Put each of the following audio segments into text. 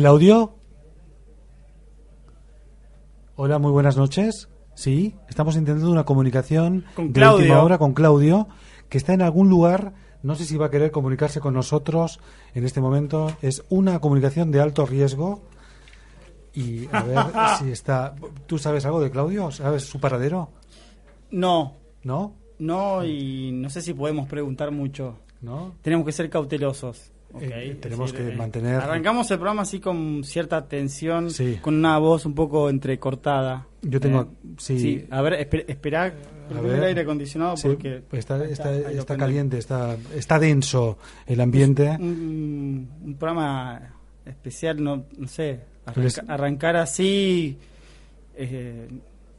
Claudio. Hola, muy buenas noches. Sí, estamos intentando una comunicación Con de última hora con Claudio, que está en algún lugar. No sé si va a querer comunicarse con nosotros en este momento. Es una comunicación de alto riesgo. Y a ver si está. ¿Tú sabes algo de Claudio? ¿Sabes su paradero? No, ¿No? no, y no sé si podemos preguntar mucho. ¿No? Tenemos que ser cautelosos. Eh, tenemos que eh, mantener- Arrancamos el programa así con cierta tensión, Sí. con una voz un poco entrecortada. Yo tengo- Eh, sí. a ver, espe- esperá, A prendeme ver. el aire acondicionado Sí, porque está, ahí está, está prendemos. caliente, está, está denso el ambiente. Un, un programa especial, no, no sé, arrancar así. eh,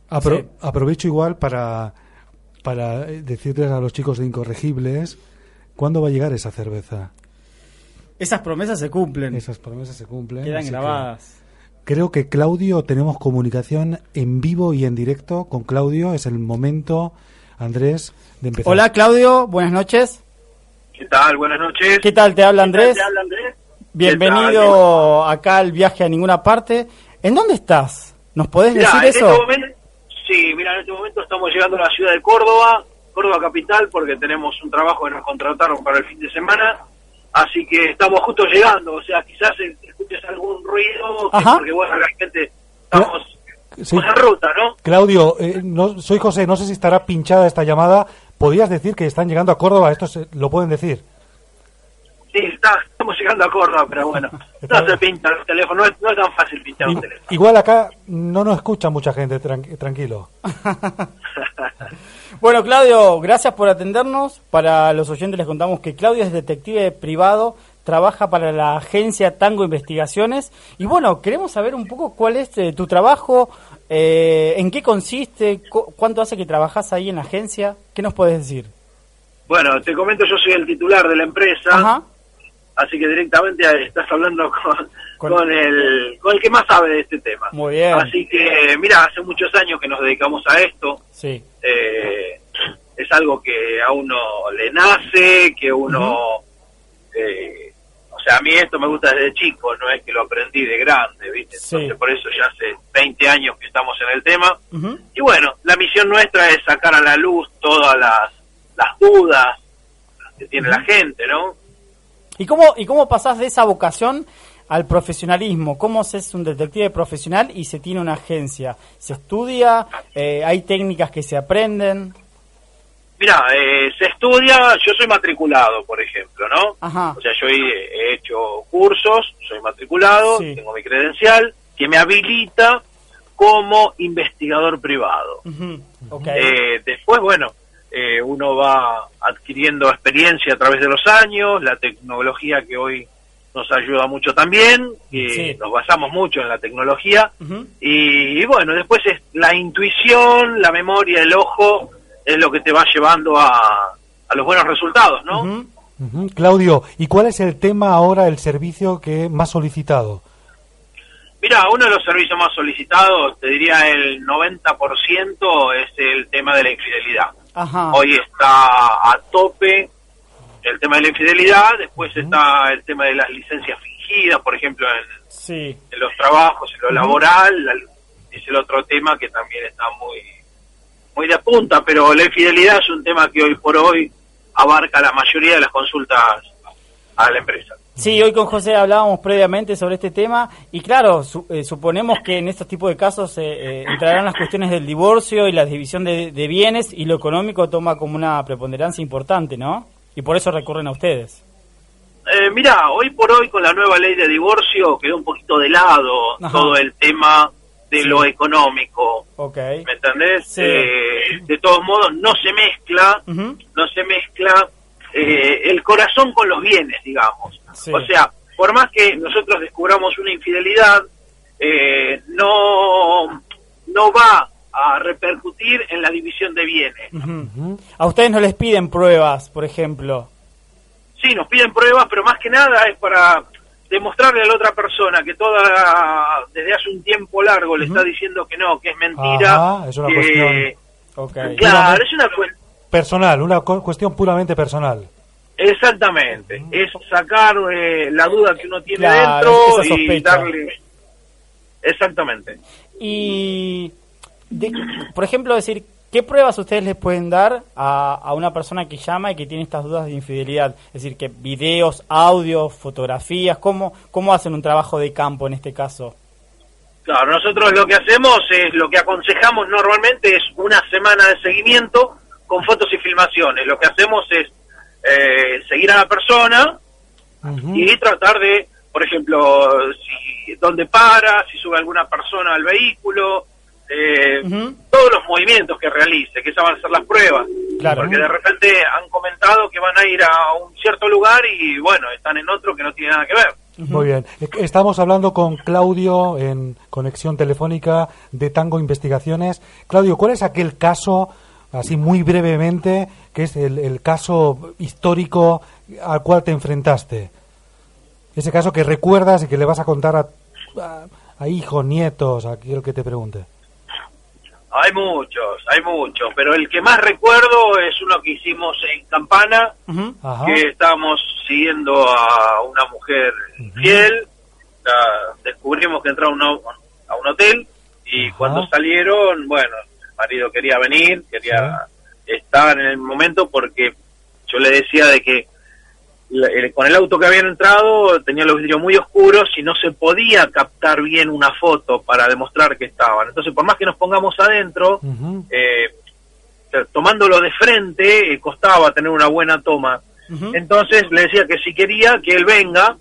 Apro-. Aprovecho igual para, para decirles a los chicos de Incorregibles cuándo va a llegar esa cerveza. Esas promesas se cumplen, Esas promesas se cumplen. quedan así que grabadas. Creo que Claudio, tenemos comunicación en vivo y en directo con Claudio. Es el momento, Andrés, de empezar. Hola Claudio, buenas noches. ¿Qué tal? Buenas noches. ¿Qué tal? Te habla Andrés. ¿Te habla Andrés? Bienvenido acá al viaje a ninguna parte. ¿En dónde estás? ¿Nos podés Mirá, decir en eso? Este momento, sí, mira, en este momento estamos llegando a la ciudad de Córdoba, Córdoba capital, porque tenemos un trabajo que nos contrataron para el fin de semana. Así que estamos justo llegando, o sea, quizás escuches algún ruido, Ajá. porque bueno, realmente estamos, Sí. en ruta, ¿no? Claudio, eh, no, soy José, no sé si estará pinchada esta llamada. ¿Podrías decir que están llegando a Córdoba? Esto se- lo pueden decir. Sí, está- estamos llegando a Córdoba, pero bueno, no se pinta el teléfono, no es, no es tan fácil pinchar un teléfono. igual acá no nos escucha mucha gente, tran- tranquilo. Bueno, Claudio, gracias por atendernos. Para los oyentes les contamos que Claudio es detective privado, trabaja para la agencia Tango Investigaciones. Y bueno, queremos saber un poco cuál es eh, tu trabajo, eh, en qué consiste, cu- cuánto hace que trabajas ahí en la agencia. ¿Qué nos puedes decir? Bueno, te comento, yo soy el titular de la empresa. Ajá. Así que directamente estás hablando con, Con- con, el, con el que más sabe de este tema. Muy bien. Así que, mira, hace muchos años que nos dedicamos a esto. Sí. Eh, es algo que a uno le nace, que uno... eh, o sea, a mí esto me gusta desde chico, no es que lo aprendí de grande, ¿viste? Sí. Entonces, por eso ya hace 20 años que estamos en el tema. Y bueno, la misión nuestra es sacar a la luz todas las, las dudas que tiene la gente, ¿no? ¿Y cómo, ¿Y cómo pasás de esa vocación al profesionalismo? ¿Cómo se es un detective profesional y se tiene una agencia? ¿Se estudia? Eh, ¿Hay técnicas que se aprenden? Mira, eh, se estudia, yo soy matriculado, por ejemplo, ¿no? Ajá. O sea, yo he, he hecho cursos, soy matriculado, Sí. tengo mi credencial, que me habilita como investigador privado. Ujú, ok. Eh, después, bueno, eh, uno va adquiriendo experiencia a través de los años, la tecnología que hoy nos ayuda mucho también, y Sí. nos basamos mucho en la tecnología, y, y bueno, después es la intuición, la memoria, el ojo, es lo que te va llevando a, a los buenos resultados, ¿no? Claudio, ¿y cuál es el tema ahora, el servicio que más solicitado? Mira, uno de los servicios más solicitados, te diría el 90%, es el tema de la infidelidad. Ajá. Hoy está a tope el tema de la infidelidad, después está el tema de las licencias fingidas, por ejemplo, en, Sí. en los trabajos, en lo laboral, la- es el otro tema que también está muy, muy de punta, pero la infidelidad es un tema que hoy por hoy abarca la mayoría de las consultas a la empresa. Sí, hoy con José hablábamos previamente sobre este tema y claro, su- eh, suponemos que en estos tipos de casos eh, eh, entrarán las cuestiones del divorcio y la división de, de bienes y lo económico toma como una preponderancia importante, ¿no? Y por eso recurren a ustedes. Eh, mira, hoy por hoy con la nueva ley de divorcio quedó un poquito de lado Ajá. todo el tema de Sí. lo económico, Ok. ¿me entendés? Sí. Eh, de todos modos, no se mezcla, no se mezcla eh, el corazón con los bienes, digamos. Sí. O sea, por más que nosotros descubramos una infidelidad, eh, no, no va a repercutir en la división de bienes. A ustedes no les piden pruebas, por ejemplo. Sí, nos piden pruebas, pero más que nada es para demostrarle a la otra persona que toda desde hace un tiempo largo le está diciendo que no, que es mentira. Ajá, es una que- cuestión- Ok. Claro, es una cuestión. Personal, una cu- cuestión puramente personal. Exactamente, es sacar eh, la duda que uno tiene Claro, dentro esa y darle... Exactamente. Y, de- por ejemplo, decir, ¿qué pruebas ustedes les pueden dar a, a una persona que llama y que tiene estas dudas de infidelidad? Es decir, que videos, audios, fotografías, ¿cómo, cómo hacen un trabajo de campo en este caso? Claro, nosotros lo que hacemos es, lo que aconsejamos normalmente es una semana de seguimiento con fotos y filmaciones. Lo que hacemos es eh, seguir a la persona y tratar de, por ejemplo, si dónde para, si sube alguna persona al vehículo, eh, todos los movimientos que realice, que esas van a ser las pruebas. Claro. Porque de repente han comentado que van a ir a un cierto lugar y bueno, están en otro que no tiene nada que ver. Muy bien. Estamos hablando con Claudio en conexión telefónica de Tango Investigaciones. Claudio, ¿cuál es aquel caso, así muy brevemente, que es el, el caso histórico al cual te enfrentaste? Ese caso que recuerdas y que le vas a contar a, a, a hijos, nietos, a aquel que te pregunte. Hay muchos, hay muchos, pero el que más recuerdo es uno que hicimos en Campana, que estábamos siguiendo a una mujer fiel, la- descubrimos que entraba a un, a un hotel y cuando salieron, bueno, el marido quería venir, quería estar en el momento porque yo le decía de que el- con el auto que habían entrado tenía los vidrios muy oscuros y no se podía captar bien una foto para demostrar que estaban. Entonces, por más que nos pongamos adentro, Ujú. eh, o sea, tomándolo de frente, eh, costaba tener una buena toma. Entonces le decía que si quería que él venga,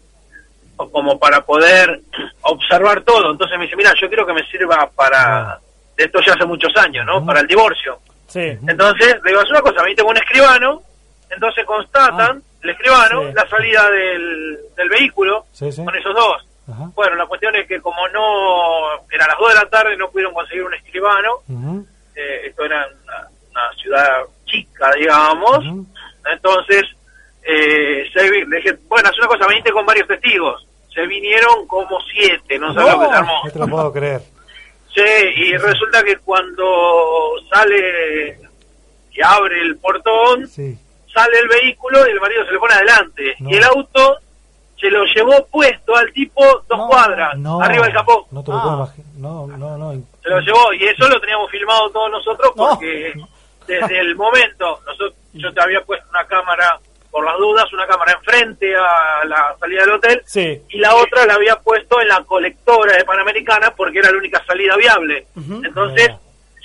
o como para poder observar todo. Entonces me dice, mira, yo quiero que me sirva para, esto ya hace muchos años, ¿no? Para el divorcio. Sí. Entonces le digo, es una cosa, me tengo un escribano, entonces constatan, el escribano, Sí. la salida del, del vehículo, Sí, sí. con esos dos. Ajá. Bueno, la cuestión es que como no, eran las 2 de la tarde, no pudieron conseguir un escribano, eh, esto era una, una ciudad chica, digamos, entonces eh, se le dije, bueno, haz una cosa, venite con varios testigos, se vinieron como siete, no sabes lo que se armó. No te lo puedo creer. Sí, y resulta que cuando sale y abre el portón, Sí. Sale el vehículo y el marido se le pone adelante, No. y el auto se lo llevó puesto al tipo dos No, cuadras, No. arriba del capó. No te lo Ah. puedo. No, no, no. se lo llevó y eso lo teníamos filmado todos nosotros No. porque desde el momento nosotros yo te había puesto una cámara por las dudas una cámara enfrente a la salida del hotel Sí. y la otra la había puesto en la colectora de Panamericana porque era la única salida viable entonces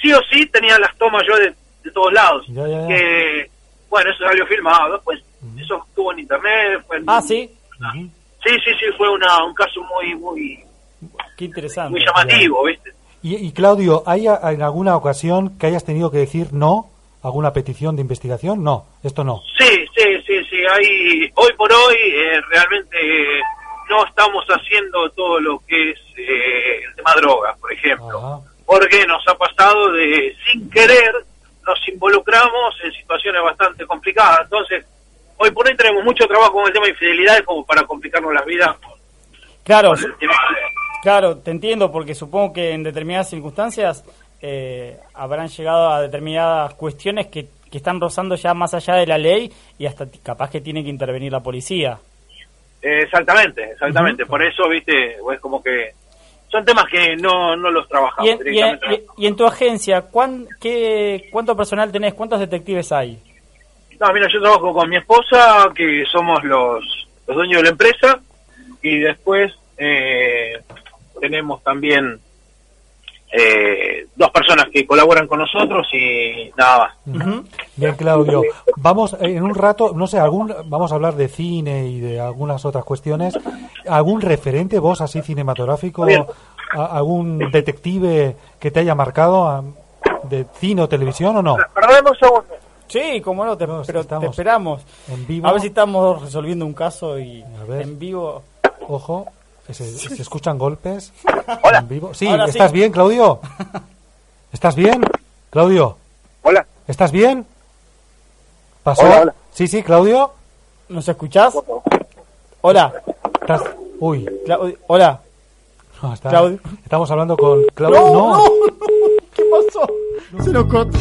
sí o sí tenía las tomas yo de, de todos lados que bueno eso salió filmado después eso estuvo en internet fue en- Ah, sí. Sí sí sí fue una, un caso muy muy Qué interesante. muy llamativo viste Y, y, Claudio, ¿hay a- en alguna ocasión que hayas tenido que decir no? ¿Alguna petición de investigación? No, esto no. Sí, sí, sí, sí. Hay, hoy por hoy eh, realmente eh, no estamos haciendo todo lo que es eh, el tema drogas, por ejemplo. Ajá. Porque nos ha pasado de, sin querer, nos involucramos en situaciones bastante complicadas. Entonces, hoy por hoy tenemos mucho trabajo con el tema de infidelidades como para complicarnos las vidas Claro, de- claro, te entiendo, porque supongo que en determinadas circunstancias eh, habrán llegado a determinadas cuestiones que, que están rozando ya más allá de la ley y hasta capaz que tiene que intervenir la policía. Exactamente, exactamente. Por eso, viste, es como que son temas que no, no los trabajamos Y en, y en- y tu agencia, ¿cuán, qué, ¿cuánto personal tenés? ¿Cuántos detectives hay? No, mira, yo trabajo con mi esposa, que somos los, los dueños de la empresa, y después eh, tenemos también eh, dos personas que colaboran con nosotros y nada más. Bien, Claudio. Vamos eh, en un rato, no sé, algún, vamos a hablar de cine y de algunas otras cuestiones. ¿Algún referente, vos así cinematográfico, a- algún detective que te haya marcado a- de cine o televisión o no? Perdón un segundo. Sí, como no, te, No, pero te esperamos. en vivo. A ver si estamos resolviendo un caso y A ver. en vivo. Ojo, se, se escuchan golpes Hola. en vivo. Sí, Ahora sí. ¿estás bien, Claudio? ¿Estás bien? Claudio, Hola. ¿estás bien? ¿Pasó? Hola, hola. Sí, sí, Claudio. ¿Nos escuchás? Hola. ¿Estás? Uy, Hola. no, está- Claudio. estamos hablando con Claudio. No, no, no. ¿Qué pasó? Se cortó.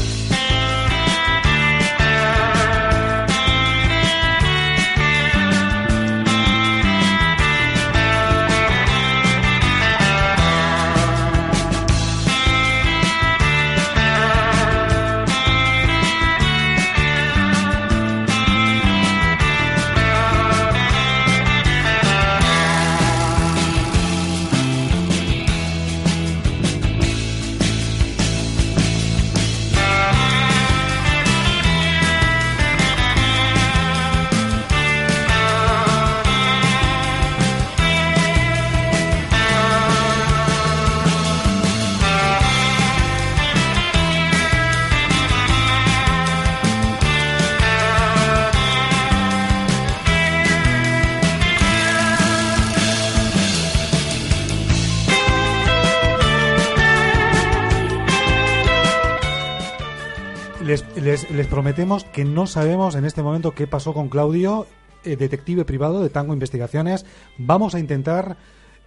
Les, les, les prometemos que no sabemos en este momento qué pasó con Claudio, eh, detective privado de Tango Investigaciones. Vamos a intentar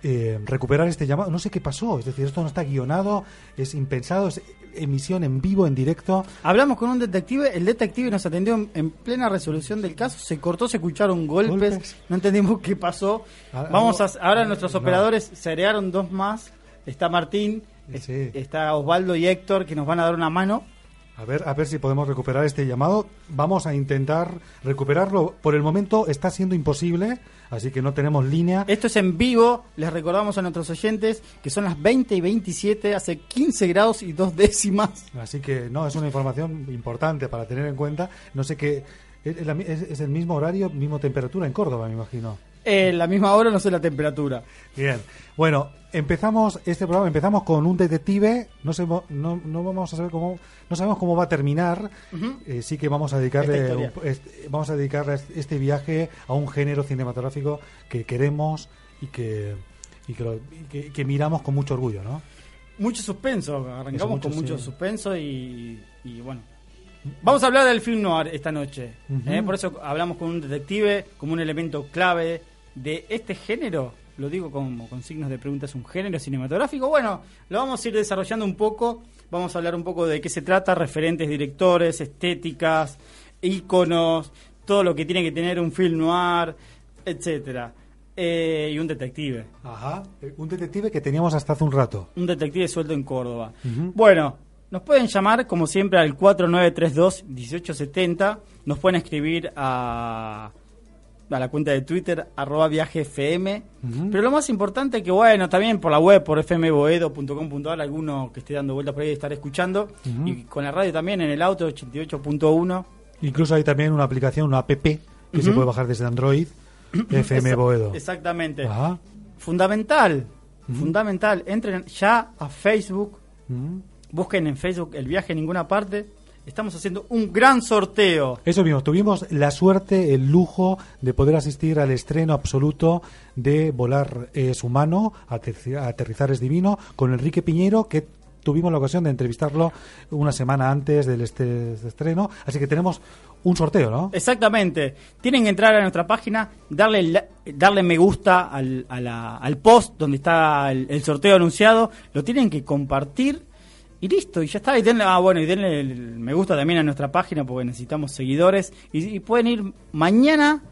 eh, recuperar este llamado. No sé qué pasó, es decir, esto no está guionado, es impensado, es emisión en vivo, en directo. Hablamos con un detective, el detective nos atendió en, en plena resolución del caso, se cortó, se escucharon golpes, Golpes. no entendimos qué pasó. Ah, Vamos a, ahora nuestros no. operadores se agregaron dos más, está Martín, es- está Osvaldo y Héctor que nos van a dar una mano. A ver, a ver si podemos recuperar este llamado. Vamos a intentar recuperarlo. Por el momento está siendo imposible, así que no tenemos línea. Esto es en vivo, les recordamos a nuestros oyentes que son las 20 y 27, hace 15 grados y dos décimas. Así que no, es una información importante para tener en cuenta. No sé qué. Es, el mismo horario, misma temperatura en Córdoba, me imagino. Eh, la misma hora, no sé la temperatura. Bien. Bueno, empezamos este programa, empezamos con un detective. No sé, no, no vamos a saber cómo, no sabemos cómo va a terminar. Eh, sí que vamos a dedicarle, un- este- vamos a dedicarle este viaje a un género cinematográfico que queremos y que y que, lo- y que- que miramos con mucho orgullo, ¿no? Mucho suspenso, arrancamos mucho, con mucho sí. suspenso y, y bueno. Vamos a hablar del film noir esta noche. ¿eh? Por eso hablamos con un detective como un elemento clave de este género. Lo digo como con signos de pregunta, es un género cinematográfico. Bueno, lo vamos a ir desarrollando un poco. Vamos a hablar un poco de qué se trata, referentes, directores, estéticas, íconos, todo lo que tiene que tener un film noir, etcétera. Eh, y un detective. Ajá. Eh, Un detective que teníamos hasta hace un rato. Un detective suelto en Córdoba. Bueno, nos pueden llamar como siempre al 4932-1870. Nos pueden escribir a, a la cuenta de Twitter, arroba viajefm. Ujú. Pero lo más importante que, bueno, también por la web, por fmboedo.com.ar, alguno que esté dando vueltas por ahí estar escuchando. Y con la radio también en el auto 88.1. Incluso hay también una aplicación, una app, que se puede bajar desde Android, FM Boedo. Exactamente. Ajá. Fundamental, fundamental. Entren ya a Facebook, busquen en Facebook el viaje en ninguna parte. Estamos haciendo un gran sorteo. Eso mismo, tuvimos la suerte, el lujo de poder asistir al estreno absoluto de Volar es humano, Aterri- Aterrizar es divino, con Enrique Piñero, que tuvimos la ocasión de entrevistarlo una semana antes del este estreno. Así que tenemos un sorteo, ¿no? Exactamente. Tienen que entrar a nuestra página, darle darle me gusta al, a la- al post donde está el, el sorteo anunciado, lo tienen que compartir y listo, y ya está. Y denle, ah, bueno, y denle el me gusta también a nuestra página porque necesitamos seguidores. Y, y pueden ir mañana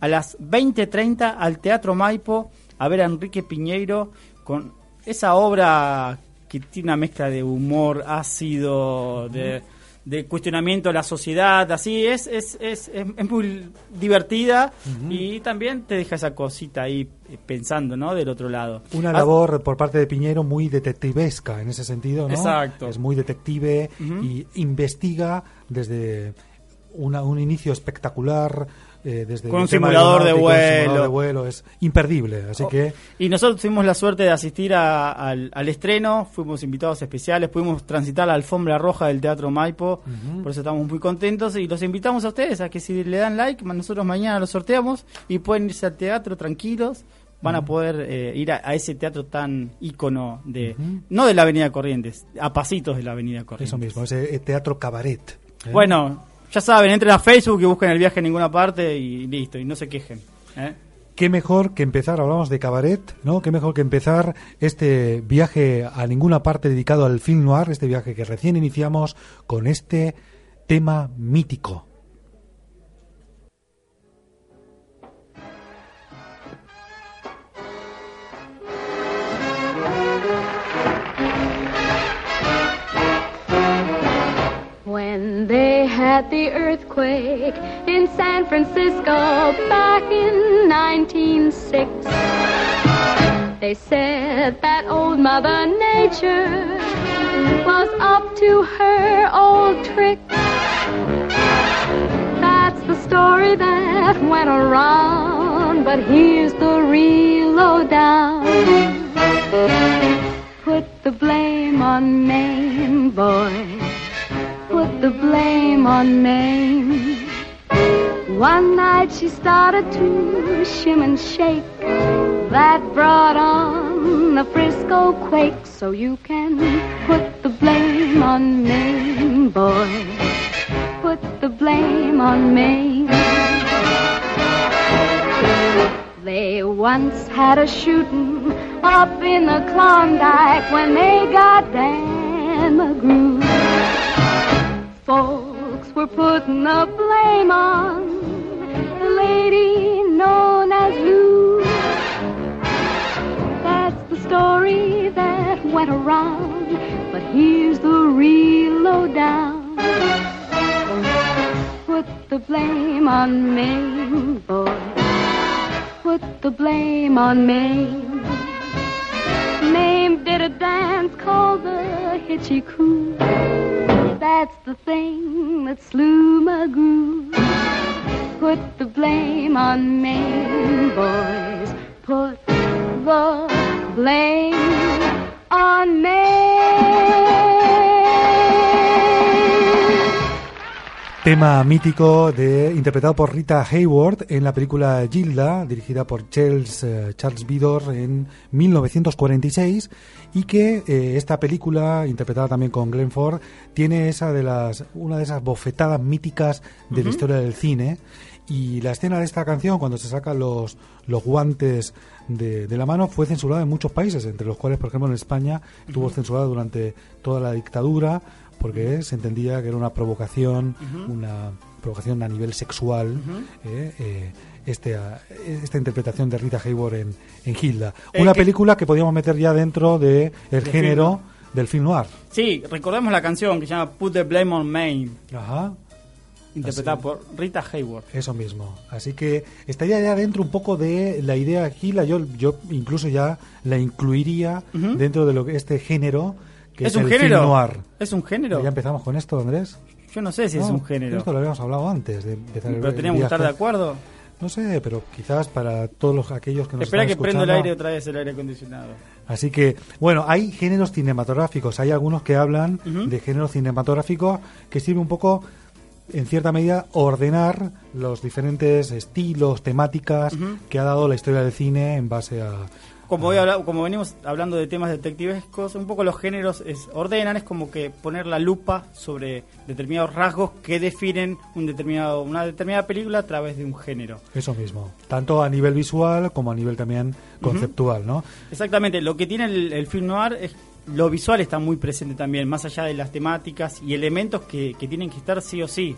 a las 20.30 al Teatro Maipo a ver a Enrique Piñeiro con esa obra que tiene una mezcla de humor ácido, de, de cuestionamiento de la sociedad, así es, es, es, es, es muy divertida y también te deja esa cosita ahí pensando, ¿no? Del otro lado. Una Ah, labor por parte de Piñero muy detectivesca en ese sentido, ¿no? Exacto. Es muy detective y investiga desde una- un inicio espectacular eh, desde Con un simulador de simulador vuelo. de vuelo es imperdible así Oh, que Y nosotros tuvimos la suerte de asistir a- al, al estreno, fuimos invitados especiales, pudimos transitar la alfombra roja del Teatro Maipo, por eso estamos muy contentos y los invitamos a ustedes a que si le dan like, nosotros mañana lo sorteamos y pueden irse al teatro tranquilos, van a poder eh, ir a, a ese teatro tan ícono de, no de la Avenida Corrientes, a pasitos de la Avenida Corrientes. eso mismo ese eh, teatro cabaret ¿eh? Bueno, ya saben, entren a Facebook y busquen el viaje en ninguna parte y listo, y no se quejen. ¿eh? Qué mejor que empezar, hablamos de cabaret, ¿no? Qué mejor que empezar este viaje a ninguna parte dedicado al film noir, este viaje que recién iniciamos con este tema mítico. When they had the earthquake in San Francisco back in 1906, they said that old Mother Nature was up to her old trick. That's the story that went around, but here's the real lowdown. Put the blame on Maine, boy. The blame on Maine. One night she started to shim and shake. That brought on the Frisco quake. So you can put the blame on Maine, boy. Put the blame on Maine. They once had a shooting up in the Klondike when they got Dan McGrew. Folks were putting the blame on the lady known as Lou. That's the story that went around, but here's the real lowdown. Put the blame on Maine, boy. Put the blame on Maine. Maine did a dance called the Hitchy Coo. That's the thing that slew McGrew. Put the blame on Maine, boys. Put the blame on Maine. Tema mítico de, interpretado por Rita Hayward en la película Gilda, dirigida por Charles, eh, Charles Vidor en 1946 y que eh, esta película, interpretada también con Glenn Ford, tiene esa de las, una de esas bofetadas míticas de la historia del cine. Y la escena de esta canción, cuando se sacan los, los guantes de, de la mano, fue censurada en muchos países, entre los cuales, por ejemplo, en España estuvo censurada durante toda la dictadura, porque se entendía que era una provocación, una provocación a nivel sexual, eh, eh, este, ah, esta interpretación de Rita Hayworth en, en Hilda. Eh, Una que- película que podíamos meter ya dentro de el De género del film noir. Sí, recordemos la canción que se llama Put the Blame on Maine, Ajá. interpretada Así. por Rita Hayworth. Eso mismo. Así que estaría ya dentro un poco de la idea Gila. Yo, yo incluso ya la incluiría dentro de lo que este género que es, ¿Es un el género? film noir. ¿Es un género? Ya empezamos con esto, Andrés. Yo no sé si es un género. Esto lo habíamos hablado antes de empezar el- Pero el teníamos que estar de acuerdo. No sé, pero quizás para todos los, aquellos que nos Espera están que prenda el aire otra vez, el aire acondicionado. Así que, bueno, hay géneros cinematográficos. Hay algunos que hablan de géneros cinematográficos que sirve un poco, en cierta medida, ordenar los diferentes estilos, temáticas que ha dado la historia del cine en base a... Como, hoy habla- como venimos hablando de temas detectivescos, un poco los géneros es, ordenan, es como que poner la lupa sobre determinados rasgos que definen un determinado, una determinada película a través de un género. Eso mismo. Tanto a nivel visual como a nivel también conceptual, ¿no? Exactamente, lo que tiene el, el film noir es lo visual está muy presente también, más allá de las temáticas y elementos que, que tienen que estar sí o sí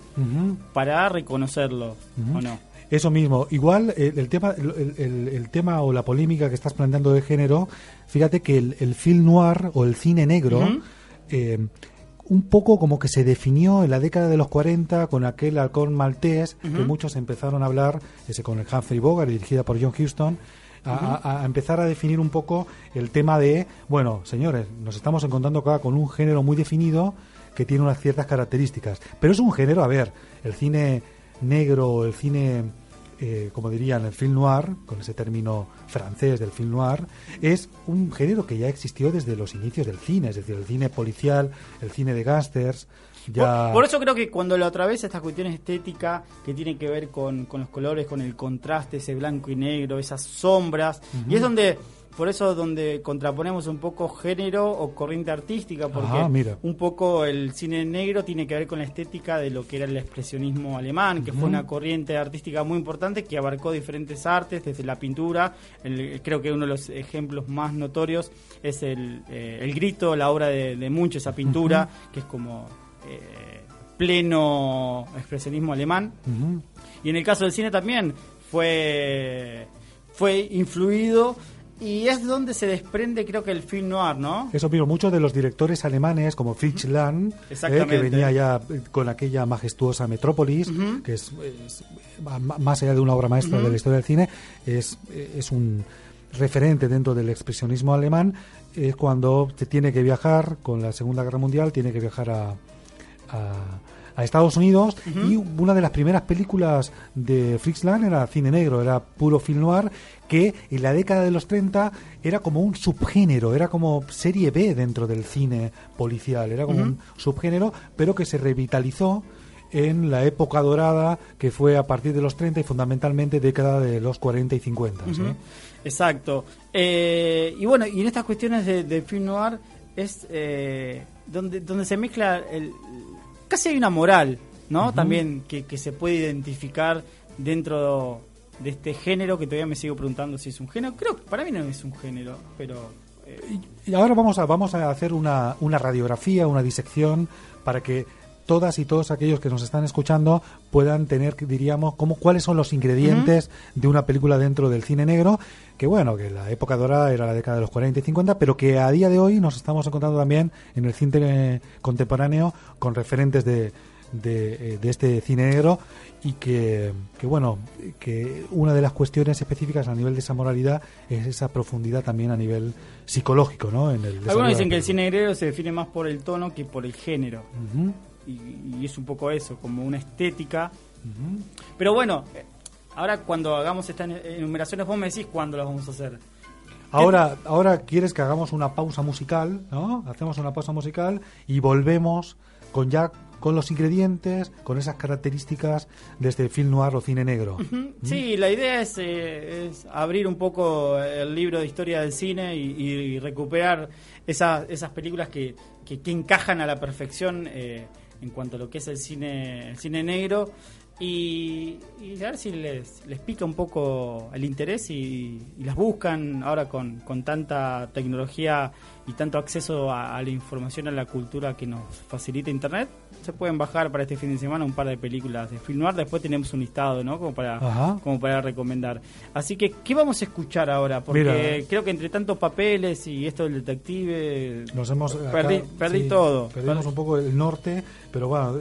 para reconocerlo o no. Eso mismo. Igual eh, el, tema, el, el- el tema o la polémica que estás planteando de género, fíjate que el, el film noir o el cine negro, eh, un poco como que se definió en la década de los 40 con aquel halcón maltés que muchos empezaron a hablar, ese con el Humphrey Bogart, dirigida por John Huston, a, a- a empezar a definir un poco el tema de, bueno, señores, nos estamos encontrando acá con un género muy definido que tiene unas ciertas características. Pero es un género, a ver, el cine negro o el cine, eh, como dirían, el film noir, con ese término francés del film noir, es un género que ya existió desde los inicios del cine, es decir, el cine policial, el cine de gángsters. Ya... Por, por eso creo que cuando lo atraviesa esta cuestión estética que tiene que ver con, con los colores, con el contraste, ese blanco y negro, esas sombras, y es donde por eso donde contraponemos un poco género o corriente artística, porque Ah, mira. un poco el cine negro tiene que ver con la estética de lo que era el expresionismo alemán, que fue una corriente artística muy importante que abarcó diferentes artes, desde la pintura, el- creo que uno de los ejemplos más notorios es el, eh, el grito, la obra de, de Munch, esa pintura, que es como eh, pleno expresionismo alemán. Y en el caso del cine también fue, fue influido y es donde se desprende creo que el film noir, ¿no? Eso mismo, muchos de los directores alemanes, como Fritz Lang, eh, que venía ya con aquella majestuosa Metrópolis, que es, más allá de una obra maestra de la historia del cine, es, es un referente dentro del expresionismo alemán, es cuando se tiene que viajar con la Segunda Guerra Mundial, tiene que viajar a, a, a Estados Unidos y una de las primeras películas de Fritz Lang era cine negro, era puro film noir que en la década de los 30 era como un subgénero, era como serie B dentro del cine policial, era como un subgénero, pero que se revitalizó en la época dorada que fue a partir de los 30 y fundamentalmente década de los 40 y 50. ¿sí? Exacto. Eh, y bueno, y en estas cuestiones de, de film noir es eh, donde, donde se mezcla el, casi hay una moral, ¿no? También que, que se puede identificar dentro de este género que todavía me sigo preguntando si es un género. Creo que para mí no es un género, pero eh, Y ahora vamos a, vamos a hacer una, una radiografía, una disección, para que todas y todos aquellos que nos están escuchando puedan tener, diríamos, cómo, cuáles son los ingredientes de una película dentro del cine negro, que bueno, que la época dorada era la década de los 40 y 50, pero que a día de hoy nos estamos encontrando también en el cine contemporáneo con referentes de, de, eh, de este cine negro y que, que, bueno, que una de las cuestiones específicas a nivel de esa moralidad es esa profundidad también a nivel psicológico, ¿no? En el algunos dicen que el cine negro se define más por el tono que por el género. Ujú, Y, y es un poco eso, como una estética. Pero bueno, eh, ahora cuando hagamos estas enumeraciones, vos me decís cuándo las vamos a hacer. Ahora, ahora quieres que hagamos una pausa musical, ¿no? Hacemos una pausa musical y volvemos con ya con los ingredientes, con esas características de este film noir o cine negro. Sí, la idea es, eh, es abrir un poco el libro de historia del cine y, y recuperar esa- esas películas que, que, que encajan a la perfección eh, en cuanto a lo que es el cine, el cine negro y, y a ver si les, les pica un poco el interés y, y las buscan ahora con, con tanta tecnología y tanto acceso a, a la información, a la cultura que nos facilita Internet. Se pueden bajar para este fin de semana un par de películas de film noir. Después tenemos un listado, ¿no? Como para, Ajá. como para recomendar. Así que, ¿qué vamos a escuchar ahora? Porque Mira. creo que entre tantos papeles y esto del detective, Nos hemos acá- perdí, perdí sí, todo. Perdimos un poco el norte, pero bueno,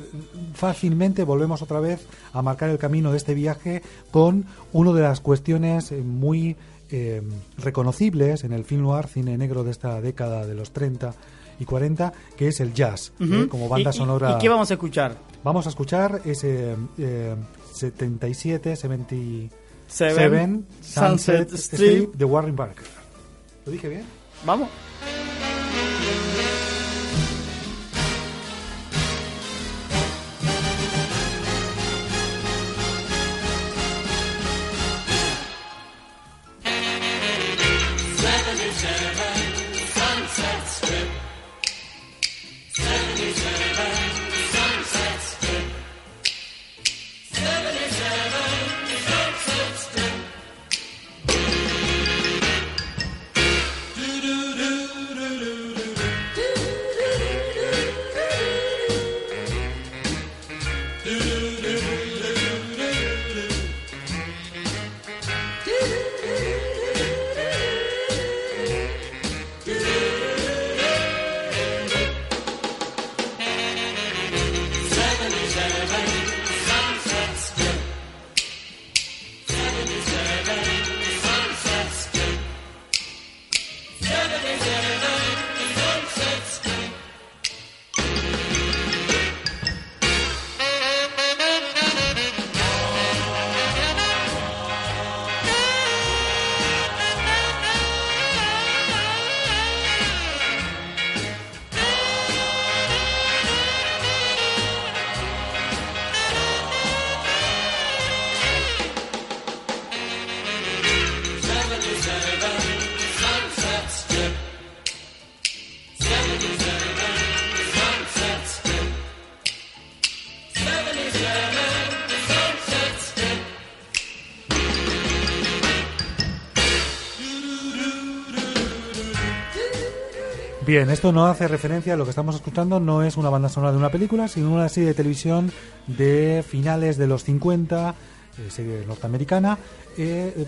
fácilmente volvemos otra vez a marcar el camino de este viaje con una de las cuestiones eh, muy eh, reconocibles en el film noir, cine negro de esta década de los 30 y 40, que es el jazz, ¿eh? Como banda ¿Y- y- sonora. ¿Y qué vamos a escuchar? Vamos a escuchar ese eh, 77, 77 Seven, Sunset, Sunset Strip Strip. de Warren Barker. ¿Lo dije bien? ¿Vamos? Bien, esto no hace referencia a lo que estamos escuchando, no es una banda sonora de una película, sino una serie de televisión de finales de los 50, eh, serie norteamericana, eh,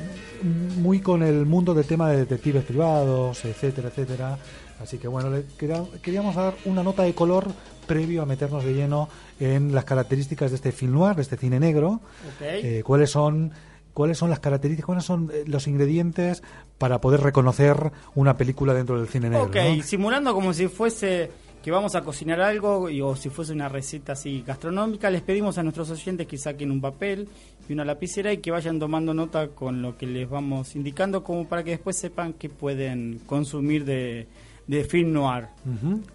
muy con el mundo del tema de detectives privados, etcétera, etcétera. Así que bueno, le quería- queríamos dar una nota de color previo a meternos de lleno en las características de este film noir, de este cine negro. Eh, ¿Cuáles son cuáles son las características, cuáles son eh, los ingredientes para poder reconocer una película dentro del cine negro? Ok, ¿no? simulando como si fuese que vamos a cocinar algo y- o si fuese una receta así gastronómica, les pedimos a nuestros oyentes que saquen un papel y una lapicera y que vayan tomando nota con lo que les vamos indicando como para que después sepan qué pueden consumir de, de film noir.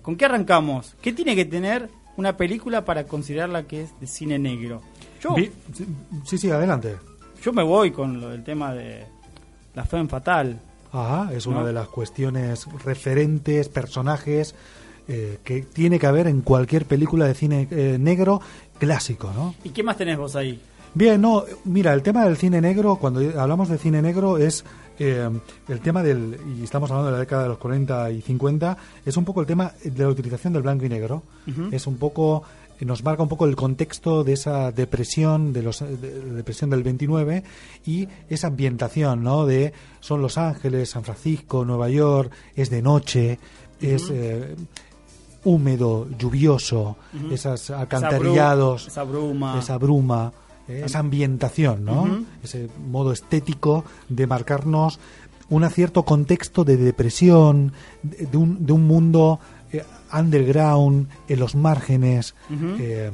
¿Con qué arrancamos? ¿Qué tiene que tener una película para considerarla que es de cine negro? Yo, sí, sí, adelante. Yo me voy con lo del tema de la fe en fatal. Ajá, es una de las cuestiones referentes, personajes eh, que tiene que haber en cualquier película de cine eh, negro clásico, ¿no? ¿Y qué más tenés vos ahí? Bien, no, mira, el tema del cine negro, cuando hablamos de cine negro, es eh, el tema del, y estamos hablando de la década de los 40 y 50, es un poco el tema de la utilización del blanco y negro. Es un poco, nos marca un poco el contexto de esa depresión, de, los, de la depresión del 29 y esa ambientación, ¿no? De, son Los Ángeles, San Francisco, Nueva York, es de noche, es... eh, húmedo, lluvioso, esas alcantarillados, esa bruma. esa bruma, eh, esa ambientación, ¿no? Ese modo estético de marcarnos un cierto contexto de depresión, de, de un, de un mundo eh, underground, en los márgenes, eh,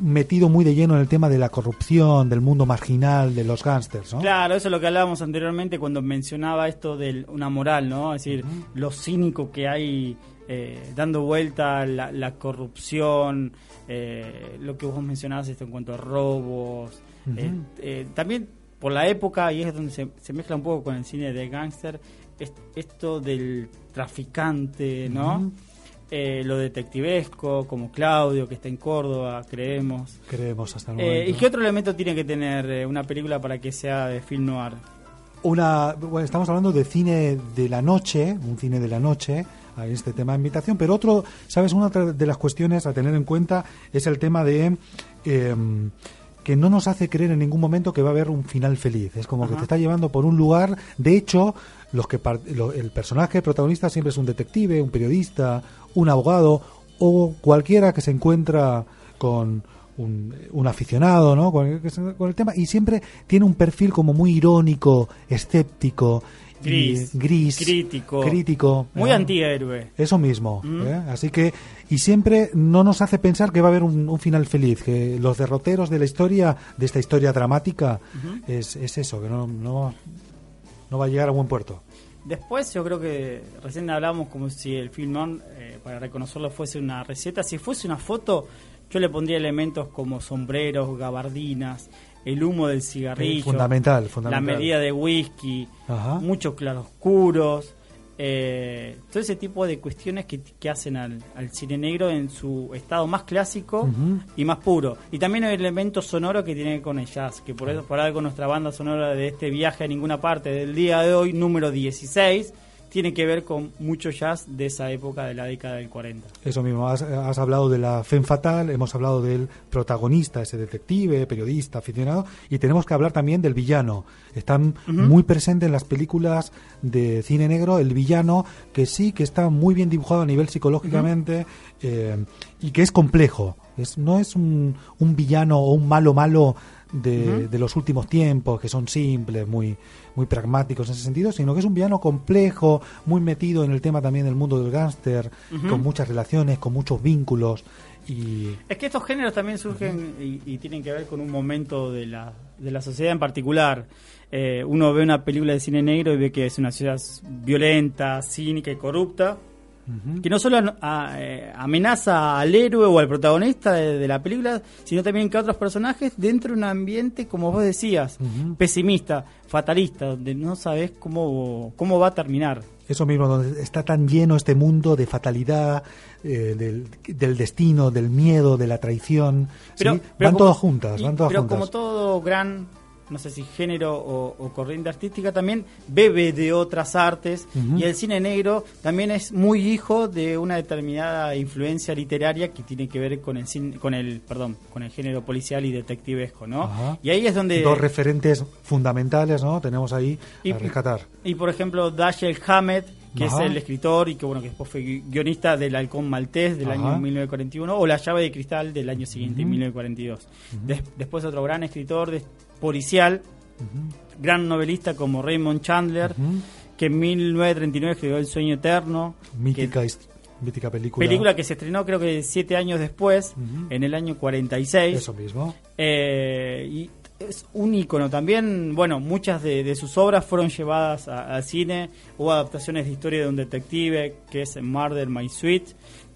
metido muy de lleno en el tema de la corrupción, del mundo marginal, de los gángsters, ¿no? Claro, eso es lo que hablábamos anteriormente cuando mencionaba esto de una moral, ¿no? Es decir, lo cínico que hay eh, dando vuelta la, la corrupción, eh, lo que vos mencionabas esto en cuanto a robos. eh, también por la época, y es donde se, se mezcla un poco con el cine de gángster, es- esto del traficante, ¿no? Eh, lo detectivesco, como Claudio, que está en Córdoba, creemos. Creemos hasta el Eh, momento. ¿Y qué otro elemento tiene que tener eh, una película para que sea de film noir? una bueno, estamos hablando de cine de la noche un cine de la noche a este tema de invitación pero otro sabes una de las cuestiones a tener en cuenta es el tema de eh, que no nos hace creer en ningún momento que va a haber un final feliz es como que te está llevando por un lugar de hecho los que lo- el personaje protagonista siempre es un detective un periodista un abogado o cualquiera que se encuentra con un, un aficionado, ¿no? Con, con el tema y siempre tiene un perfil como muy irónico, escéptico, y Gris, crítico, crítico, Muy ¿eh? antihéroe. Eso mismo, Mm. ¿eh? así que y siempre no nos hace pensar que va a haber un, un final feliz, que los derroteros de la historia, de esta historia dramática, es, es eso, que no, no, no va a llegar a buen puerto. Después yo creo que recién hablamos como si el film eh, para reconocerlo fuese una receta. Si fuese una foto, yo le pondría elementos como sombreros, gabardinas, el humo del cigarrillo, Eh, fundamental, la fundamental. medida de whisky, Ajá. muchos claroscuros, eh, todo ese tipo de cuestiones que, que hacen al, al cine negro en su estado más clásico y más puro. Y también hay elementos sonoros que tiene con el jazz, que por eso por algo nuestra banda sonora de este viaje a ninguna parte del día de hoy, número 16, tiene que ver con mucho jazz de esa época de la década del 40. Eso mismo, has, has hablado de la Femme Fatal, hemos hablado del protagonista, ese detective, periodista, aficionado, y tenemos que hablar también del villano. Están muy presente en las películas de cine negro el villano, que sí, que está muy bien dibujado a nivel psicológicamente eh, y que es complejo. Es, no es un, un villano o un malo malo de, de los últimos tiempos, que son simples, muy, muy pragmáticos en ese sentido, sino que es un villano complejo, muy metido en el tema también del mundo del gángster, con muchas relaciones, con muchos vínculos. Y Es que estos géneros también surgen y, y tienen que ver con un momento de la, de la sociedad en particular. Eh, uno ve una película de cine negro y ve que es una ciudad violenta, cínica y corrupta, que no solo a- eh, amenaza al héroe o al protagonista de, de la película, sino también que a otros personajes dentro de un ambiente, como vos decías, pesimista, fatalista, donde no sabes cómo, cómo va a terminar. eso mismo, donde está tan lleno este mundo de fatalidad, eh, del, del destino, del miedo, de la traición. Pero, ¿sí? pero van como- todas juntas, y- van todas pero juntas. como todo gran no sé si género o, o corriente artística, también bebe de otras artes y el cine negro también es muy hijo de una determinada influencia literaria que tiene que ver con el cine, con el, perdón, con el género policial y detectivesco, ¿no? Ajá. Y ahí es donde Dos referentes fundamentales, ¿no? Tenemos ahí Y- a rescatar. Y por ejemplo, Dashiell Hammett, que Ajá. es el escritor y que bueno que después fue gui- guionista del Halcón Maltés del Ajá. año 1941 o La llave de cristal del año siguiente, Ujú. 1942. Des- después otro gran escritor de policial, gran novelista como Raymond Chandler, Ujú. que en 1939 escribió El sueño eterno, Mítica, que- hist- mítica película. película que se estrenó creo que siete años después, en el año 46. Eso mismo. Eh, y es un ícono también. Bueno, muchas de, de sus obras fueron llevadas al cine. Hubo adaptaciones de historia de un detective, que es Murder My Sweet,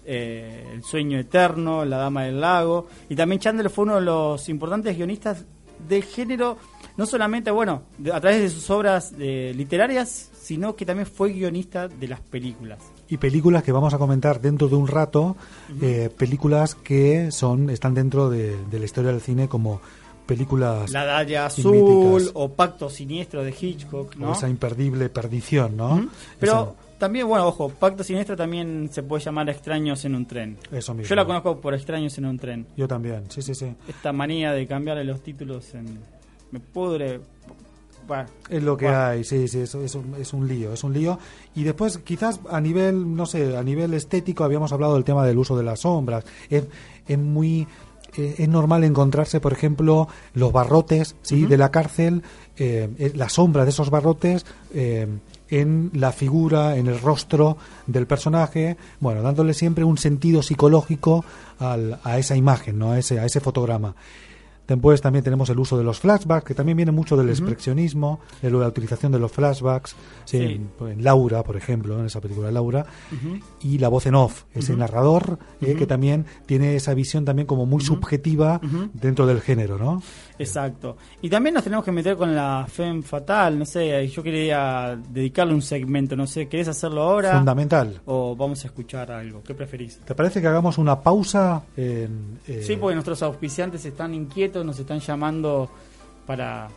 eh, El sueño eterno, La dama del lago. Y también Chandler fue uno de los importantes guionistas del género, no solamente, bueno, a través de sus obras eh, literarias, sino que también fue guionista de las películas. y películas que vamos a comentar dentro de un rato, eh, películas que son están dentro de, de la historia del cine como películas La y Azul míticas, o Pacto Siniestro de Hitchcock, o ¿no? esa imperdible perdición, ¿no? Ujú. Pero también, bueno, ojo, Pacto Siniestro también se puede llamar Extraños en un tren. Eso mismo. Yo la conozco por Extraños en un tren. Yo también, sí, sí, sí. Esta manía de cambiarle los títulos en... Me pudre... Es lo que hay, sí, sí, eso es un, es un lío, es un lío. Y después, quizás a nivel, no sé, a nivel estético, habíamos hablado del tema del uso de las sombras. Es, es muy. eh, es normal encontrarse, por ejemplo, los barrotes ¿sí? de la cárcel, eh, eh, la sombra de esos barrotes eh, en la figura, en el rostro del personaje, bueno, dándole siempre un sentido psicológico al- a esa imagen, ¿no? a, ese, a ese fotograma. Después también tenemos el uso de los flashbacks, que también viene mucho del expresionismo, de la utilización de los flashbacks, sí, Sí. En, en Laura, por ejemplo, en esa película Laura, y la voz en off, ese narrador eh, que también tiene esa visión también como muy subjetiva dentro del género, ¿no? Exacto. Y también nos tenemos que meter con la femme fatal, no sé, yo quería dedicarle un segmento, no sé, ¿querés hacerlo ahora? Fundamental. ¿O vamos a escuchar algo? ¿Qué preferís? ¿Te parece que hagamos una pausa? En, eh, Sí, porque nuestros auspiciantes están inquietos, nos están llamando para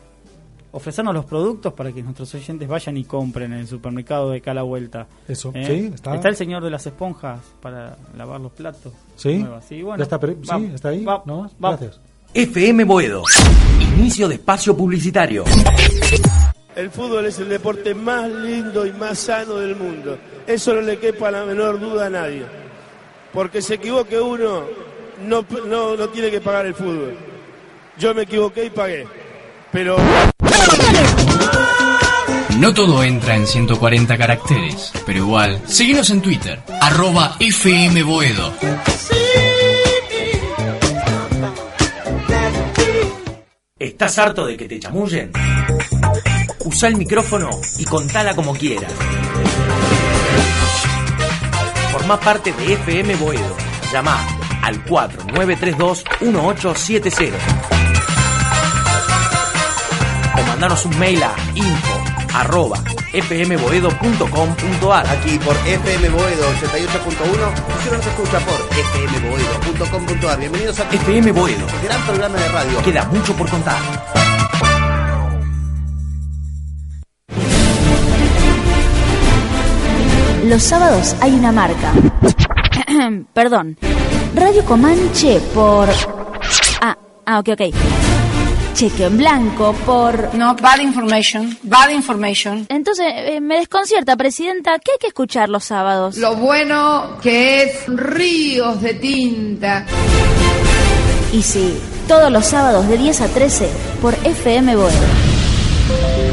ofrecernos los productos para que nuestros oyentes vayan y compren en el supermercado de cada vuelta. Eso, ¿Eh? sí, está. el señor de las esponjas para lavar los platos. ¿Sí? Sí, bueno, ¿Ya está, sí, ahí? va- ¿No? va- Gracias. FM Boedo. Inicio de espacio publicitario. El fútbol es el deporte más lindo y más sano del mundo. Eso no le quepa la menor duda a nadie. Porque se equivoque uno, no, no, no tiene que pagar el fútbol. Yo me equivoqué y pagué. Pero No todo entra en 140 caracteres, pero igual, síguenos en Twitter, arroba FM Boedo. ¿Estás harto de que te chamullen? Usa el micrófono y contala como quieras. Formá parte de FM Boedo. Llama al 4932-1870. O mandanos un mail a info arroba fmboedo.com.ar Aquí por FM Boedo 88.1 y si no nos escucha por fmboedo.com.ar. Bienvenidos a FM Boedo. el gran programa de radio. Queda mucho por contar. Los sábados hay una marca. Perdón. Radio Comanche por... Ah, ah, ok, ok. Cheque en blanco por... No, bad information, bad information. Entonces, eh, me desconcierta, Presidenta. ¿Qué hay que escuchar los sábados? Lo bueno que es ríos de tinta. Y sí, todos los sábados de 10 a 13 por FM Boedo.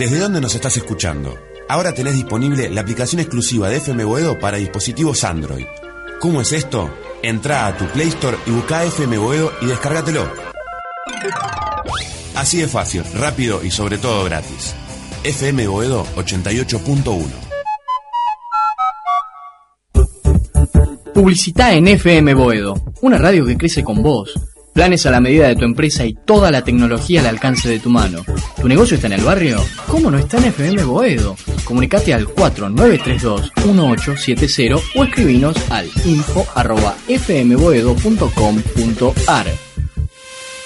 ¿Desde dónde nos estás escuchando? Ahora tenés disponible la aplicación exclusiva de FM Boedo para dispositivos Android. ¿Cómo es esto? Entrá a tu Play Store y busca FM Boedo y descárgatelo. Así de fácil, rápido y sobre todo gratis. FM Boedo 88.1. Publicita en FM Boedo, una radio que crece con vos. Planes a la medida de tu empresa y toda la tecnología al alcance de tu mano. ¿Tu negocio está en el barrio? ¿Cómo no está en FM Boedo? Comunicate al 4932-1870 o escribinos al info.fmboedo.com.ar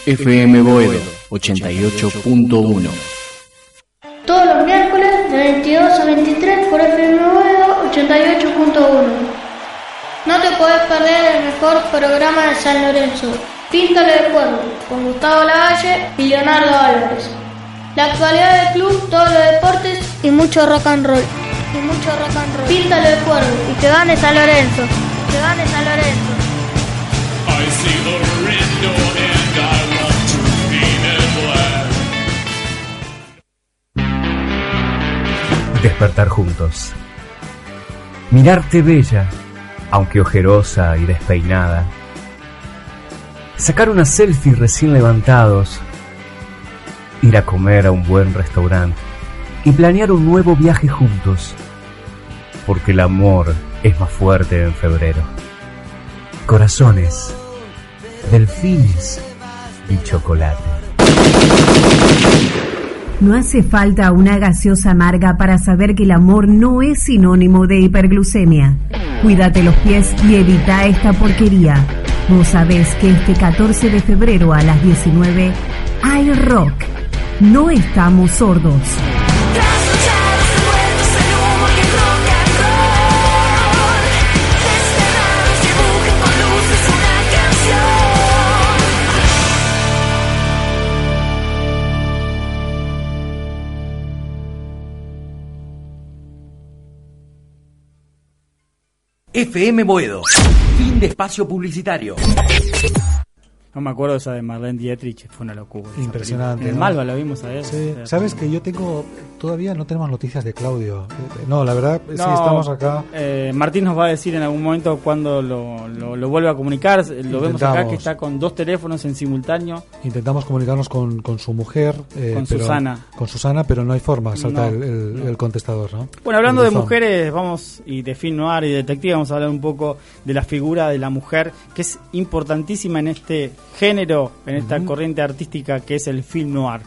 FM Boedo 88.1 Todos los miércoles de 22 a 23 por FM Boedo 88.1. No te podés perder el mejor programa de San Lorenzo. Píntale de cuervo, con Gustavo Lavalle y Leonardo Álvarez. La actualidad del club, todos los deportes y mucho rock and roll. Y mucho rock and roll. Píntale de cuervo y que gane San Lorenzo. Que gane San Lorenzo. I see the window and I want to paint it black. Despertar juntos. Mirarte bella, aunque ojerosa y despeinada. Sacar una selfie recién levantados. Ir a comer a un buen restaurante. Y planear un nuevo viaje juntos. Porque el amor es más fuerte en febrero. Corazones, delfines y chocolate. No hace falta una gaseosa amarga para saber que el amor no es sinónimo de hiperglucemia. Cuídate los pies y evita esta porquería. Vos sabés que este 14 de febrero a las 19 hay rock. No estamos sordos. FM Boedo. Fin de espacio publicitario. No me acuerdo esa de Marlene Dietrich, fue una locura. Impresionante. En. Malva la vimos a él. Sí. Sabes que yo tengo. Todavía no tenemos noticias de Claudio. No, la verdad, sí, estamos acá. eh, Martín nos va a decir en algún momento cuando lo, lo, lo vuelve a comunicar. Lo vemos acá que está con dos teléfonos en simultáneo. Intentamos comunicarnos con, con su mujer. eh, Con pero- Susana. Con Susana, pero no hay forma. Salta No, el, el- el contestador, ¿no? Bueno, hablando de mujeres, vamos y de film noir y detective, vamos a hablar un poco de la figura de la mujer, que es importantísima en este género, en esta corriente artística que es el film noir.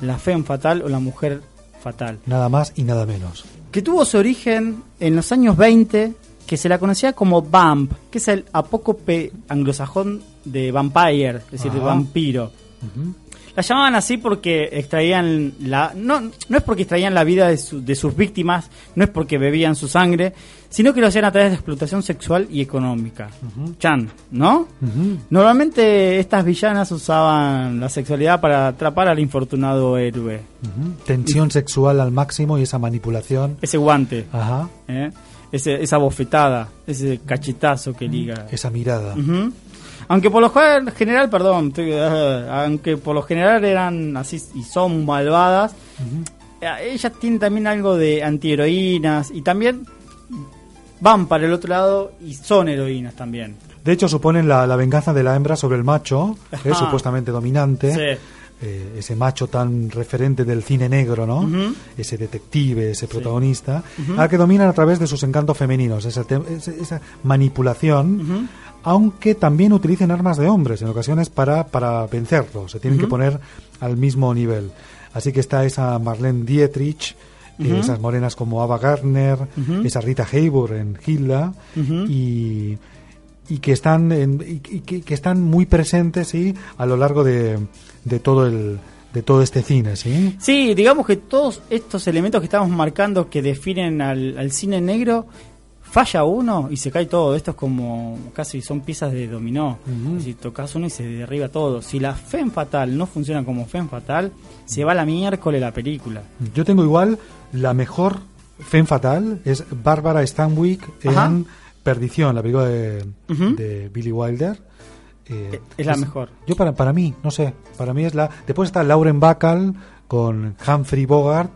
La femme fatal o la mujer fatal. Nada más y nada menos. Que tuvo su origen en los años 20, que se la conocía como vamp, que es el apócope anglosajón de vampire, es decir, de vampiro. La llamaban así porque extraían la. No, no es porque extraían la vida de, su- de sus víctimas, no es porque bebían su sangre, sino que lo hacían a través de explotación sexual y económica. Chan, ¿no? Normalmente estas villanas usaban la sexualidad para atrapar al infortunado héroe. Tensión sexual al máximo y esa manipulación. Ese guante, Ajá. ¿eh? Ese- esa bofetada, ese cachetazo que liga. Esa mirada. Aunque por lo gen- general, perdón, ah, aunque por lo general eran así y son malvadas, eh, ellas tienen también algo de antiheroínas y también van para el otro lado y son heroínas también. De hecho, suponen la, la venganza de la hembra sobre el macho, que es Ajá. supuestamente dominante. Sí. Eh, ese macho tan referente del cine negro, ¿no? Ese detective, ese protagonista, al que dominan a través de sus encantos femeninos, esa, esa manipulación, aunque también utilicen armas de hombres en ocasiones para, para vencerlos, se tienen que poner al mismo nivel. Así que está esa Marlene Dietrich, eh, esas morenas como Ava Gardner, esa Rita Hayworth en Hilda, y, y que están en- y, y que, que están muy presentes sí a lo largo de, de todo el de todo este cine sí Sí, digamos que todos estos elementos que estamos marcando que definen al, al cine negro, falla uno y se cae todo. Esto es como casi son piezas de dominó. Si tocas uno y se derriba todo. Si la Femme Fatal no funciona como Femme Fatal, se va la miércoles la película. yo tengo igual la mejor Femme Fatal es Bárbara Stanwyck Ajá. en Perdición la película de Billy Wilder Eh, Es la mejor. yo para para mí no sé para mí es la después está Lauren Bacall con Humphrey Bogart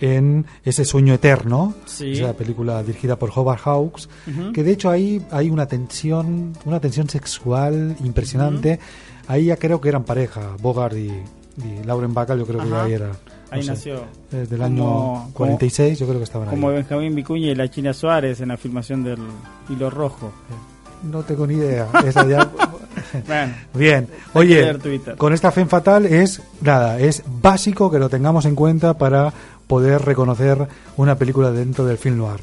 en ese sueño eterno Sí. esa película dirigida por Howard Hawks que de hecho ahí hay una tensión una tensión sexual impresionante. Ahí ya creo que eran pareja Bogart y, y Lauren Bacall yo creo que ahí era Ahí no sé, nació. desde el Como- año como- 46 yo creo que estaban Como ahí. Benjamín Vicuña y la China Suárez en la filmación del Hilo Rojo. No tengo ni idea esa ya Bueno, Bien, oye, con esta fe fatal es nada, es básico que lo tengamos en cuenta para poder reconocer una película dentro del film noir.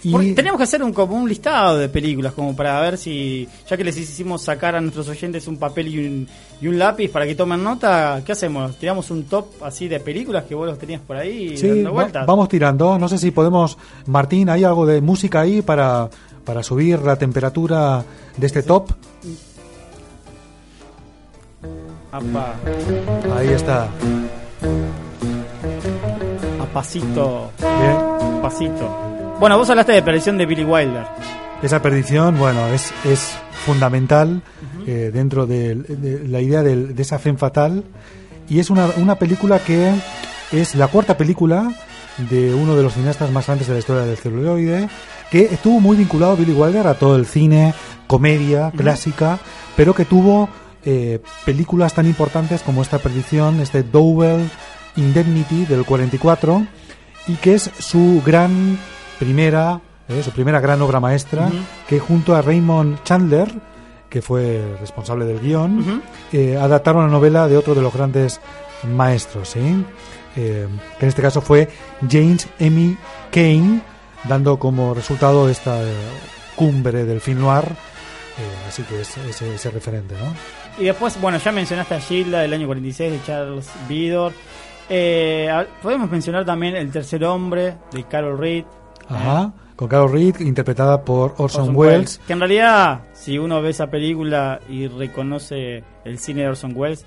Y tenemos que hacer un, como un listado de películas, como para ver si, ya que les hicimos sacar a nuestros oyentes un papel y un, y un lápiz para que tomen nota, ¿qué hacemos? ¿Tiramos un top así de películas que vos los tenías por ahí sí, dando va- vueltas? vamos tirando. No sé si podemos, Martín, ¿hay algo de música ahí para, para subir la temperatura de este top? Apa, Ahí está. a pasito. Bien. Pasito. Bueno, vos hablaste de Perdición de Billy Wilder. Esa perdición, bueno, es, es fundamental eh, dentro de, de la idea del- de esa fe fatal. Y es una, una película que es la cuarta película de uno de los cineastas más grandes de la historia del celuloide, que estuvo muy vinculado Billy Wilder a todo el cine, comedia, clásica, pero que tuvo eh, películas tan importantes como esta perdición, este Double Indemnity del 44, y que es su gran primera, eh, su primera gran obra maestra, que junto a Raymond Chandler, que fue responsable del guion, eh, adaptaron la novela de otro de los grandes maestros, ¿sí? Que en este caso fue James M. Kane, dando como resultado esta eh, cumbre del film noir, eh, así que es ese, ese referente, ¿no? Y después, bueno, ya mencionaste a Gilda del año 46 de Charles Vidor. Eh, podemos mencionar también El tercer hombre de Carol Reed. Ajá, con Carol Reed, interpretada por Orson, Orson Welles. Que en realidad, si uno ve esa película y reconoce el cine de Orson Welles,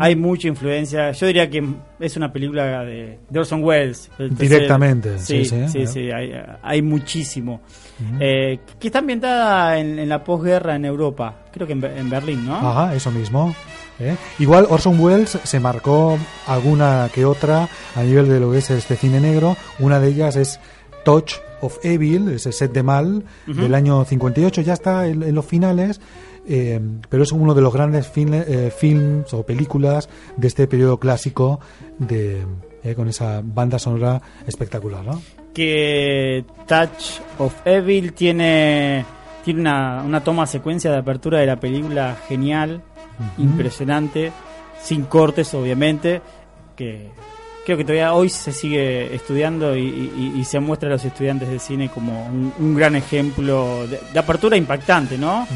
Hay mucha influencia. Yo diría que es una película de, de Orson Welles. Directamente, Sí, sí, sí, sí, sí, hay, hay muchísimo. Ujú. Eh, que está ambientada en, en la posguerra en Europa. Creo que en, en Berlín, ¿no? Ajá, eso mismo. ¿eh? Igual Orson Welles se marcó alguna que otra a nivel de lo que es este cine negro. Una de ellas es Touch of Evil, ese set de mal Ujú. del año 58. Ya está en, en los finales, eh, pero es uno de los grandes eh, films o películas de este periodo clásico de eh, con esa banda sonora espectacular, ¿no? que Touch of Evil tiene tiene una, una toma secuencia de apertura de la película genial, impresionante, sin cortes obviamente, que creo que todavía hoy se sigue estudiando y, y- y se muestra a los estudiantes de cine como un, un gran ejemplo de, de apertura impactante, ¿no?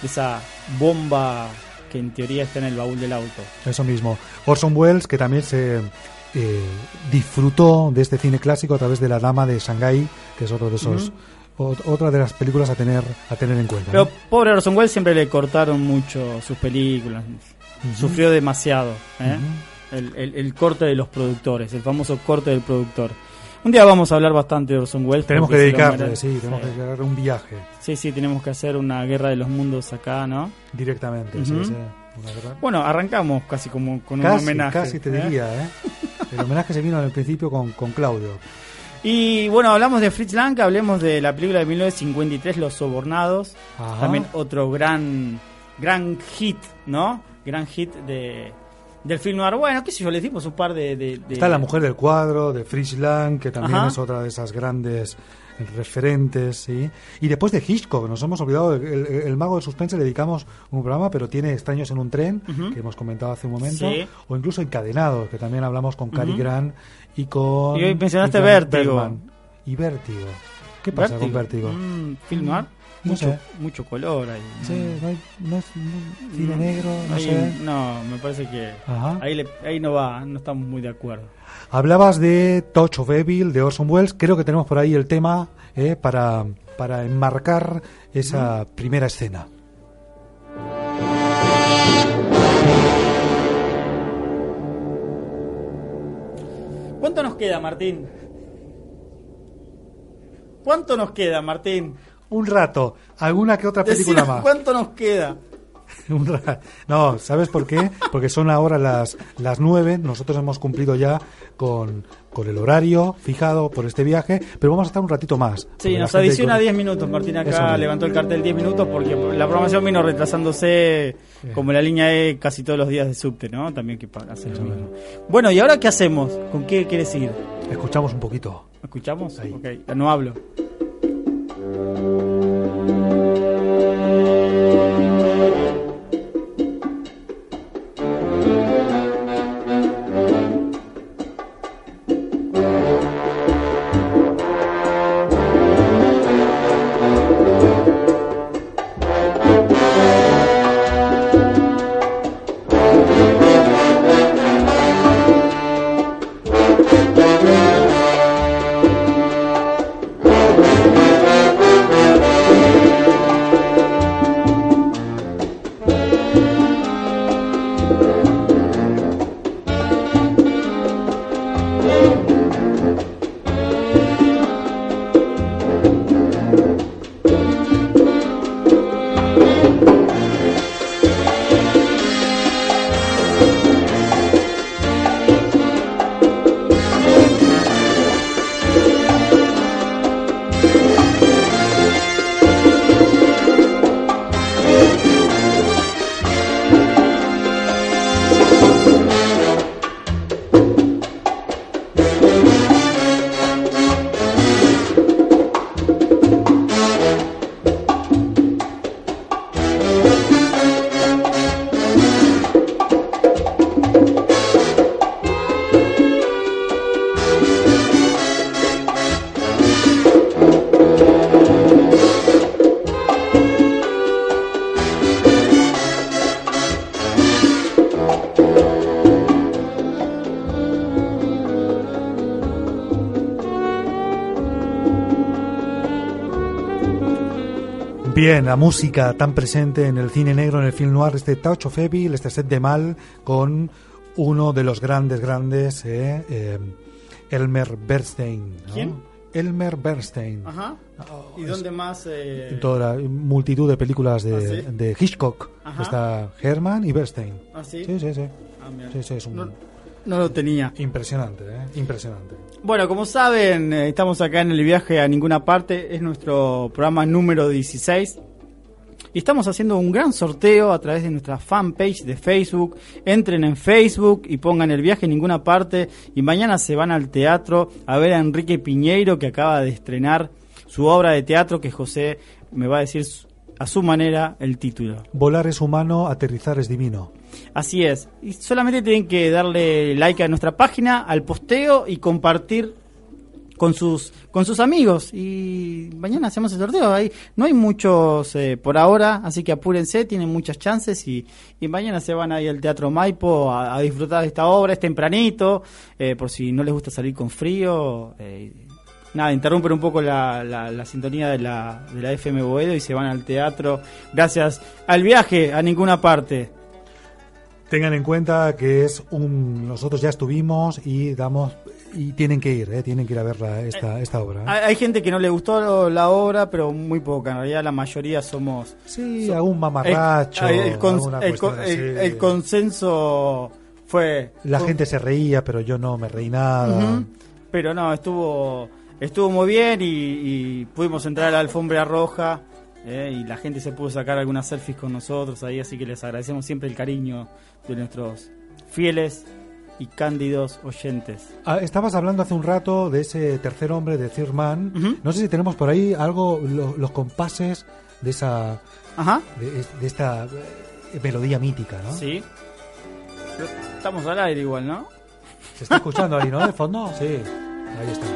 De esa bomba que en teoría está en el baúl del auto. Eso mismo. Orson Welles, que también se eh, disfrutó de este cine clásico a través de La Dama de Shanghái, que es otro de esos, ot- otra de las películas a tener a tener en cuenta. Pero ¿no? pobre Orson Welles siempre le cortaron mucho sus películas. Sufrió demasiado. ¿eh? El, el- el corte de los productores, el famoso corte del productor. Un día vamos a hablar bastante de Orson Welles. Tenemos que dedicarle, sí, tenemos que dedicarle un viaje Sí, sí, tenemos que hacer una guerra de los mundos acá, ¿no? directamente. sí, Ujú. sí, una. Bueno, arrancamos casi como con un homenaje. casi te ¿eh? diría, ¿eh? El homenaje se vino al principio con, con Claudio. Y bueno, hablamos de Fritz Lang, hablemos de la película de 1953, Los Sobornados. Ajá. También otro gran, gran hit, ¿no? Gran hit de, del film noir. Bueno, qué sé yo, les dimos un par de... de- de- Está La Mujer del Cuadro, de Fritz Lang, que también Ajá. es otra de esas grandes referentes, ¿sí? Y después de Hitchcock, nos hemos olvidado, el, el- el Mago del Suspense le dedicamos un programa, pero tiene Extraños en un tren, que hemos comentado hace un momento, Sí. o incluso Encadenados, que también hablamos con Cary. Grant y con... Y hoy mencionaste y Vértigo. Bergman. Y Vértigo. ¿Qué pasa con Vértigo? Mm, film noir. Mucho, sé. mucho color ahí. Sí, no, hay- no es no- cine Mm, negro, no sé. No, me parece que Ajá. ahí, le- ahí no va, no estamos muy de acuerdo. Hablabas de Touch of Evil, de Orson Welles. Creo que tenemos por ahí el tema eh, para, para enmarcar esa primera escena. ¿Cuánto nos queda, Martín? ¿Cuánto nos queda, Martín? Un rato, alguna que otra película Decinos más. ¿Cuánto nos queda? No, ¿sabes por qué? Porque son ahora las, las nueve. Nosotros hemos cumplido ya con, con el horario fijado por este viaje, pero vamos a estar un ratito más. Sí, nos adiciona con- 10 minutos. Martín Eso acá mismo. levantó el cartel 10 minutos porque la programación vino retrasándose como la línea E casi todos los días de subte, ¿no? También que pa- hace lo mismo. Bueno, ¿y ahora qué hacemos? ¿Con qué quieres ir? Escuchamos un poquito. ¿Escuchamos? Ok, no hablo. Thank you. Bien, la música tan presente en el cine negro, en el film noir, este Touch of Evil, este set de mal, con uno de los grandes, grandes, eh, eh, Elmer Bernstein. ¿no? ¿Quién? Elmer Bernstein. Ajá. ¿Y es- dónde más? eh, En toda la multitud de películas de, ¿Ah, sí? de Hitchcock. Ajá. Está Herman y Bernstein. ¿Ah, sí? Sí, sí, sí. Ah, sí, es un... No- no lo tenía. Impresionante, ¿eh? Impresionante. Bueno, como saben, eh, estamos acá en el viaje a ninguna parte. Es nuestro programa número 16. Y estamos haciendo un gran sorteo a través de nuestra fanpage de Facebook. Entren en Facebook y pongan el viaje a ninguna parte. Y mañana se van al teatro a ver a Enrique Piñeiro que acaba de estrenar su obra de teatro que José me va a decir a su manera el título. Volar es humano, aterrizar es divino. Así es. Y solamente tienen que darle like a nuestra página, al posteo y compartir con sus con sus amigos. Y mañana hacemos el sorteo. Ahí no hay muchos eh, por ahora, así que apúrense, tienen muchas chances. Y, y mañana se van ahí al Teatro Maipo a, disfrutar de esta obra. Es tempranito, eh, por si no les gusta salir con frío. eh, Nada, interrumpen un poco la, la- la sintonía de la, de la FM Boedo y se van al teatro gracias al viaje a ninguna parte. Tengan en cuenta que es un. Nosotros ya estuvimos y damos. Y tienen que ir, ¿eh? Tienen que ir a ver la- esta, esta obra. ¿eh? Hay, hay gente que no le gustó la obra, pero muy poca. En realidad, la mayoría somos. Sí, algún mamarracho, El, cons- consenso fue. La fue- gente se reía, pero yo no me reí nada. Pero no, estuvo estuvo muy bien y, y pudimos entrar a la alfombra roja eh, y la gente se pudo sacar algunas selfies con nosotros ahí, así que les agradecemos siempre el cariño de nuestros fieles y cándidos oyentes. Ah, estabas hablando hace un rato de ese tercer hombre de Thirman. No sé si tenemos por ahí algo, lo- los compases de esa. Ajá. De, de esta eh, melodía mítica, ¿no? Sí. Pero estamos al aire igual, ¿no? ¿Se está escuchando ahí, no? De fondo, sí. Ahí está.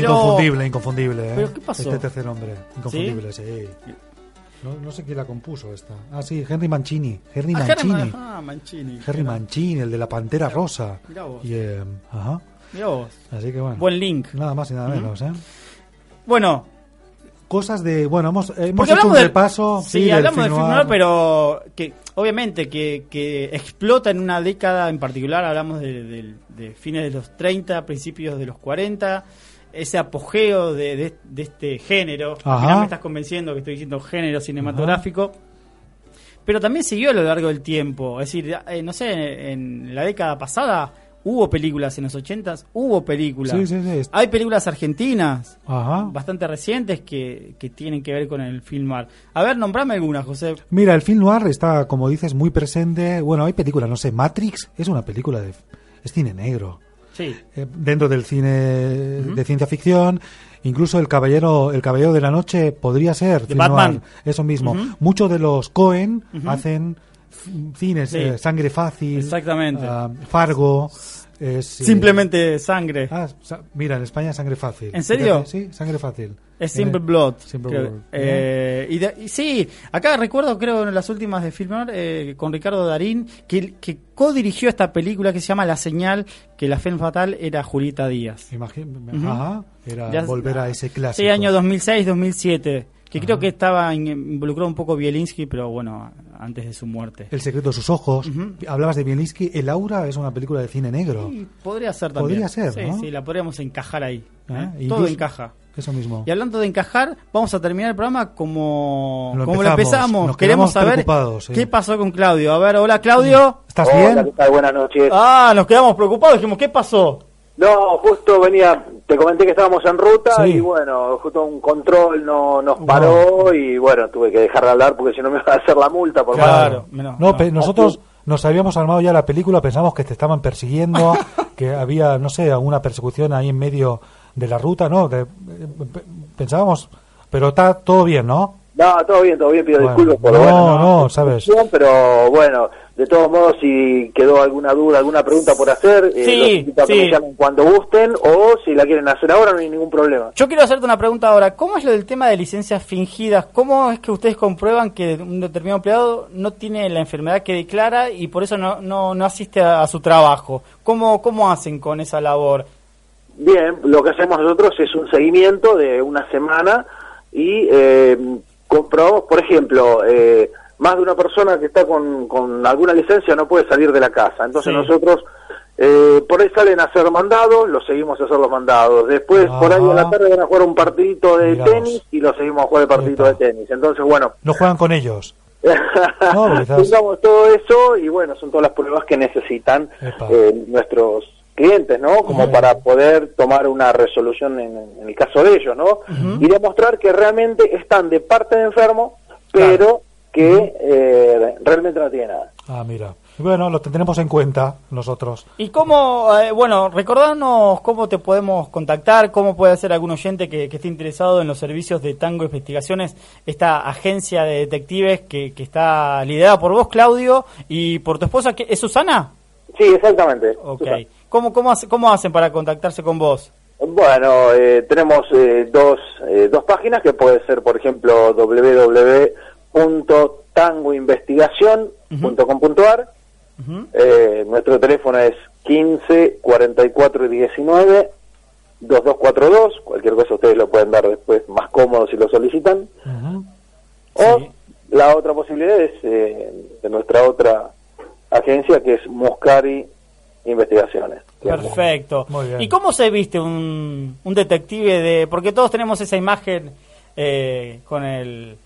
Pero- inconfundible, inconfundible. ¿eh? ¿Pero qué pasó? Este tercer hombre. Inconfundible, sí. No, no sé quién la compuso esta. Ah, sí, Henry Mancini. Henry Ah, Mancini. Ah, Mancini. Henry Mancini, el de la Pantera Rosa. Mirá vos. Y, eh, ajá. Mirá vos. Así que bueno. Buen link. Nada más y nada menos, ¿eh? Bueno, Cosas de. Bueno, hemos, hemos hecho un del- repaso. Sí, del hablamos del film noir, pero que obviamente que, que explota en una década en particular. Hablamos de, de- de fines de los 30, principios de los 40. Ese apogeo de, de- de este género. Al final me estás convenciendo que estoy diciendo género cinematográfico. Pero también siguió a lo largo del tiempo. Es decir, eh, no sé, en la década pasada hubo películas en los 80s, hubo películas. Sí, sí, sí. Hay películas argentinas Ajá. bastante recientes que, que tienen que ver con el film noir. A ver, nombrame alguna, José. Mira, el film noir está, como dices, muy presente. Bueno, hay películas, no sé, Matrix es una película de. es cine negro. Sí. Eh, dentro del cine de ciencia ficción. Incluso el caballero, el caballero de la noche podría ser film Batman. noir, eso mismo. Ujú. Muchos de los Cohen Ujú. hacen f- cines, Sí. eh, sangre fácil, Exactamente. ah, Fargo. es, eh, Simplemente sangre. ah, sa- mira, en España sangre fácil. ¿En serio? Sí, sangre fácil. Es Simple Blood. Simple. Blood. Eh, y, de- y sí, acá recuerdo, creo, en las últimas de Filmar, eh, con Ricardo Darín, que, que co-dirigió esta película que se llama La Señal, que la Femme Fatal era Julieta Díaz. Imagín- Ujú. Ajá, era Ya- volver a ese clásico. Sí, año 2006-2007. Que creo que estaba in- involucrado un poco Bielinski, pero bueno, antes de su muerte. El secreto de sus ojos. Hablabas de Bielinski. El Aura es una película de cine negro. Sí, podría ser también. Podría ser, Sí, ¿no? sí, la podríamos encajar ahí. Ah, ¿eh? incluso- Todo encaja. Eso mismo. Y hablando de encajar, vamos a terminar el programa como Lo como lo empezamos. Nos Queremos saber sí. qué pasó con Claudio. A ver, hola Claudio. ¿Estás Hola, bien? ¿qué tal? Buenas noches. Ah, nos quedamos preocupados. Dijimos, ¿qué pasó? No, justo venía, te comenté que estábamos en ruta Sí. y bueno, justo un control no nos paró y bueno, tuve que dejar de hablar porque si no me iba a hacer la multa por Claro. mal. No, pe- nosotros nos habíamos armado ya la película, pensamos que te estaban persiguiendo, que había, no sé, alguna persecución ahí en medio de la ruta, ¿no? Que, eh, pe- pensábamos, pero está todo bien, ¿no? No, todo bien, todo bien, pido Bueno, disculpas por no, bueno, no, sabes. pero bueno, de todos modos si quedó alguna duda, alguna pregunta por hacer, eh, Sí, los que sí. me llamen cuando gusten o si la quieren hacer ahora no hay ningún problema. Yo quiero hacerte una pregunta ahora. ¿Cómo es lo del tema de licencias fingidas? ¿Cómo es que ustedes comprueban que un determinado empleado no tiene la enfermedad que declara y por eso no, no, no asiste a, a su trabajo? ¿Cómo, ¿Cómo hacen con esa labor? Bien, lo que hacemos nosotros es un seguimiento de una semana y eh, comprobamos, por ejemplo, eh, más de una persona que está con, con alguna licencia no puede salir de la casa. Entonces Sí. nosotros eh, por ahí salen a hacer mandados, los seguimos a hacer los mandados. Después por ahí a la tarde van a jugar un partidito de tenis y los seguimos a jugar el partidito de tenis. Entonces, bueno, No juegan con ellos. No, todo eso y bueno, son todas las pruebas que necesitan eh, nuestros clientes, ¿no? Como para poder tomar una resolución en, en el caso de ellos, ¿no? Y demostrar que realmente están de parte de enfermo, pero que eh, realmente no tiene nada. Ah, mira. Bueno, lo tendremos en cuenta nosotros. ¿Y cómo, eh, bueno, recordarnos cómo te podemos contactar, cómo puede ser algún oyente que, que esté interesado en los servicios de Tango Investigaciones, esta agencia de detectives que, que está liderada por vos, Claudio, y por tu esposa, que ¿es Susana? Sí, exactamente. Ok. Susana. ¿Cómo, cómo, hace- ¿Cómo hacen para contactarse con vos? Bueno, eh, tenemos eh, dos, eh, dos páginas que puede ser, por ejemplo, www.tangoinvestigación.com.ar. Eh, nuestro teléfono es 15 44 y 19 2242. Cualquier cosa ustedes lo pueden dar después más cómodo si lo solicitan. O la otra posibilidad es eh, de nuestra otra agencia que es Muscari Investigaciones. Perfecto. Muy bien. ¿Y cómo se viste un, un detective de...? Porque todos tenemos esa imagen eh, con el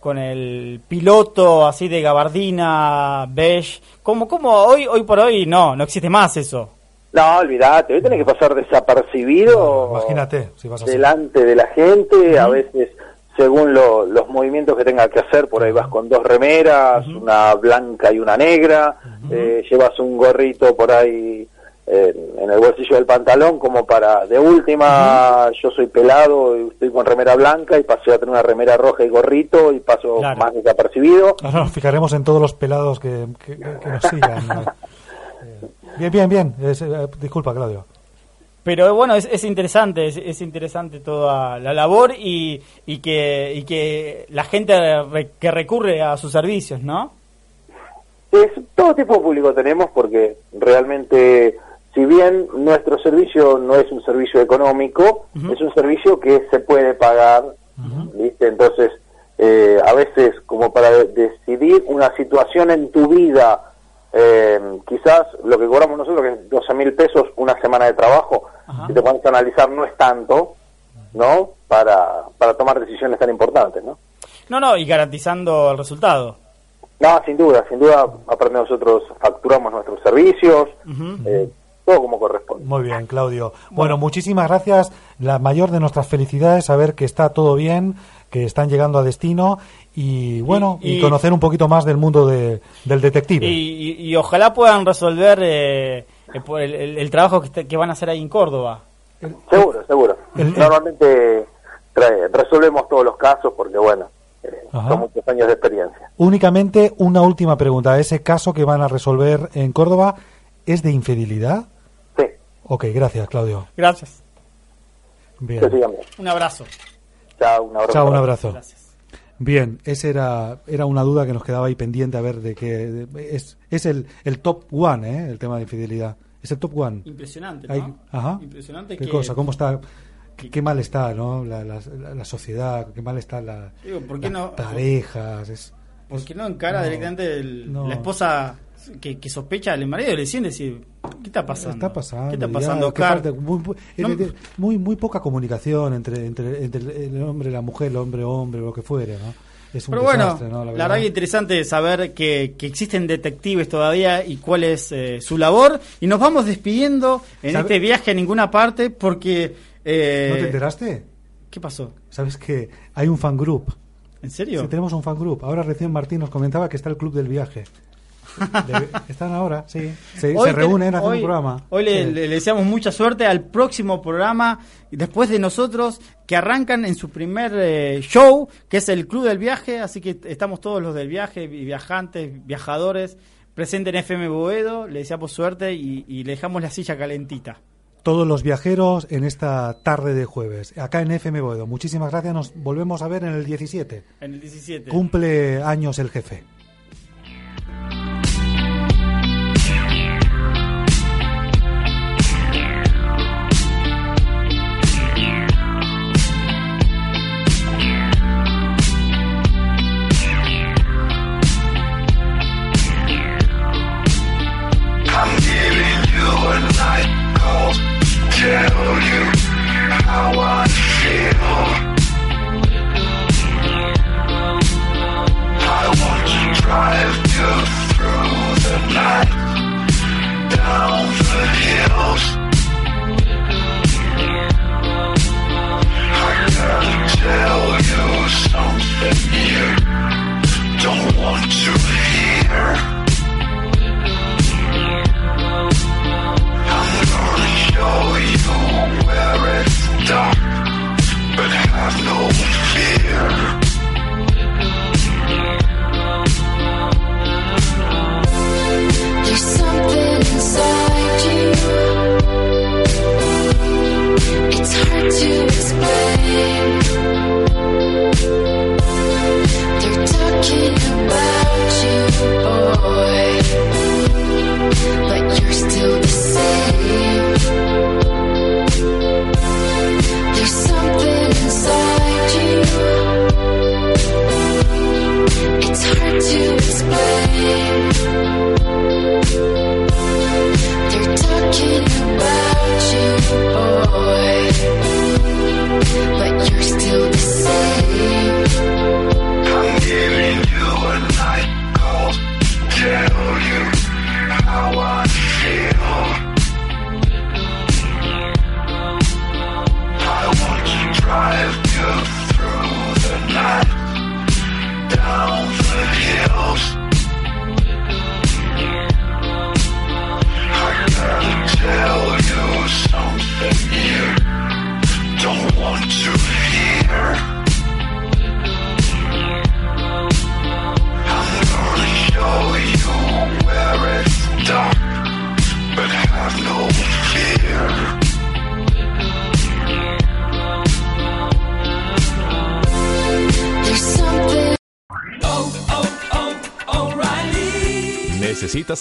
con el piloto así de gabardina, beige. ¿Cómo, cómo hoy hoy por hoy no, no existe más eso? No, olvídate, hoy tenés que pasar desapercibido. Imagínate, si vas a hacer. delante de la gente, a veces según lo- los movimientos que tenga que hacer, por ahí vas con dos remeras, una blanca y una negra, eh, llevas un gorrito por ahí eh, en el bolsillo del pantalón como para, de última, yo soy pelado y estoy con remera blanca y paso a tener una remera roja y gorrito y paso Claro. más desapercibido. Ahora nos fijaremos en todos los pelados que, que- nos sigan. ¿no? Eh, Bien, bien, bien. Es, eh, disculpa, Claudio. Pero bueno, es, es interesante, es, es interesante toda la labor y, y, que, y que la gente que recurre a sus servicios, ¿no? Es, todo tipo de público tenemos porque realmente, si bien nuestro servicio no es un servicio económico, es un servicio que se puede pagar, ¿viste? Entonces, eh, a veces como para de- decidir una situación en tu vida, eh, quizás lo que cobramos nosotros, que es 12 mil pesos una semana de trabajo, si te pones a analizar, no es tanto, ¿no? Para, para tomar decisiones tan importantes, ¿no? No, no, y garantizando el resultado. No, sin duda, sin duda, aparte nosotros facturamos nuestros servicios, eh, todo como corresponde. Muy bien, Claudio. Bueno, muchísimas gracias. La mayor de nuestras felicidades saber que está todo bien, que están llegando a destino y bueno, y, y- conocer un poquito más del mundo de- del detective. Y, y- y ojalá puedan resolver eh, el, el- el trabajo que, que van a hacer ahí en Córdoba. Seguro, seguro. El- Normalmente trae- resolvemos todos los casos porque, bueno, eh, son muchos años de experiencia. Únicamente una última pregunta. ¿Ese caso que van a resolver en Córdoba es de infidelidad? Sí. Ok, gracias, Claudio. Gracias. Bien. Un abrazo. Chao, un abrazo. Chao, un abrazo. Bien, esa era, era una duda que nos quedaba ahí pendiente a ver de que es, es el, el top one, ¿eh? el tema de infidelidad. Es el top one. Impresionante, ¿no? Hay- ajá. Impresionante ¿Qué que- cosa? ¿Cómo está? ¿Qué, qué mal está, ¿no? La, la, la- la sociedad, qué mal está la, Digo, ¿por qué las no- parejas. Es, ¿Por qué no encara No, directamente el- no. la esposa que, que sospecha al marido le deciden decir, ¿Qué está pasando? Está pasando. ¿Qué está ya, pasando, falta muy, muy- No- muy, muy poca comunicación entre, entre, entre el hombre y la mujer, el hombre hombre, lo que fuere, ¿no? Es un Pero bueno, desastre, ¿no? la verdad que interesante saber que, que existen detectives todavía y cuál es eh, su labor. Y nos vamos despidiendo en ¿Sabe- este viaje a ninguna parte porque... eh, ¿No te enteraste? ¿Qué pasó? ¿Sabes que hay un fan group? ¿En serio? Sí, tenemos un fan group. Ahora recién Martín nos comentaba que está el club del viaje. De- están ahora, sí. Se, Hoy se reúnen, hacen hoy- un programa. Hoy le, Sí. le- le deseamos mucha suerte al próximo programa, después de nosotros, que arrancan en su primer eh, show, que es el Club del Viaje, así que estamos todos los del viaje, vi- viajantes, viajadores, presentes en FM Boedo, le deseamos suerte y, y le dejamos la silla calentita. Todos los viajeros en esta tarde de jueves, acá en FM Boedo. Muchísimas gracias, nos volvemos a ver en el 17. En el 17. Cumple años el jefe. Show you where it's dark, but have no fear. There's something inside you.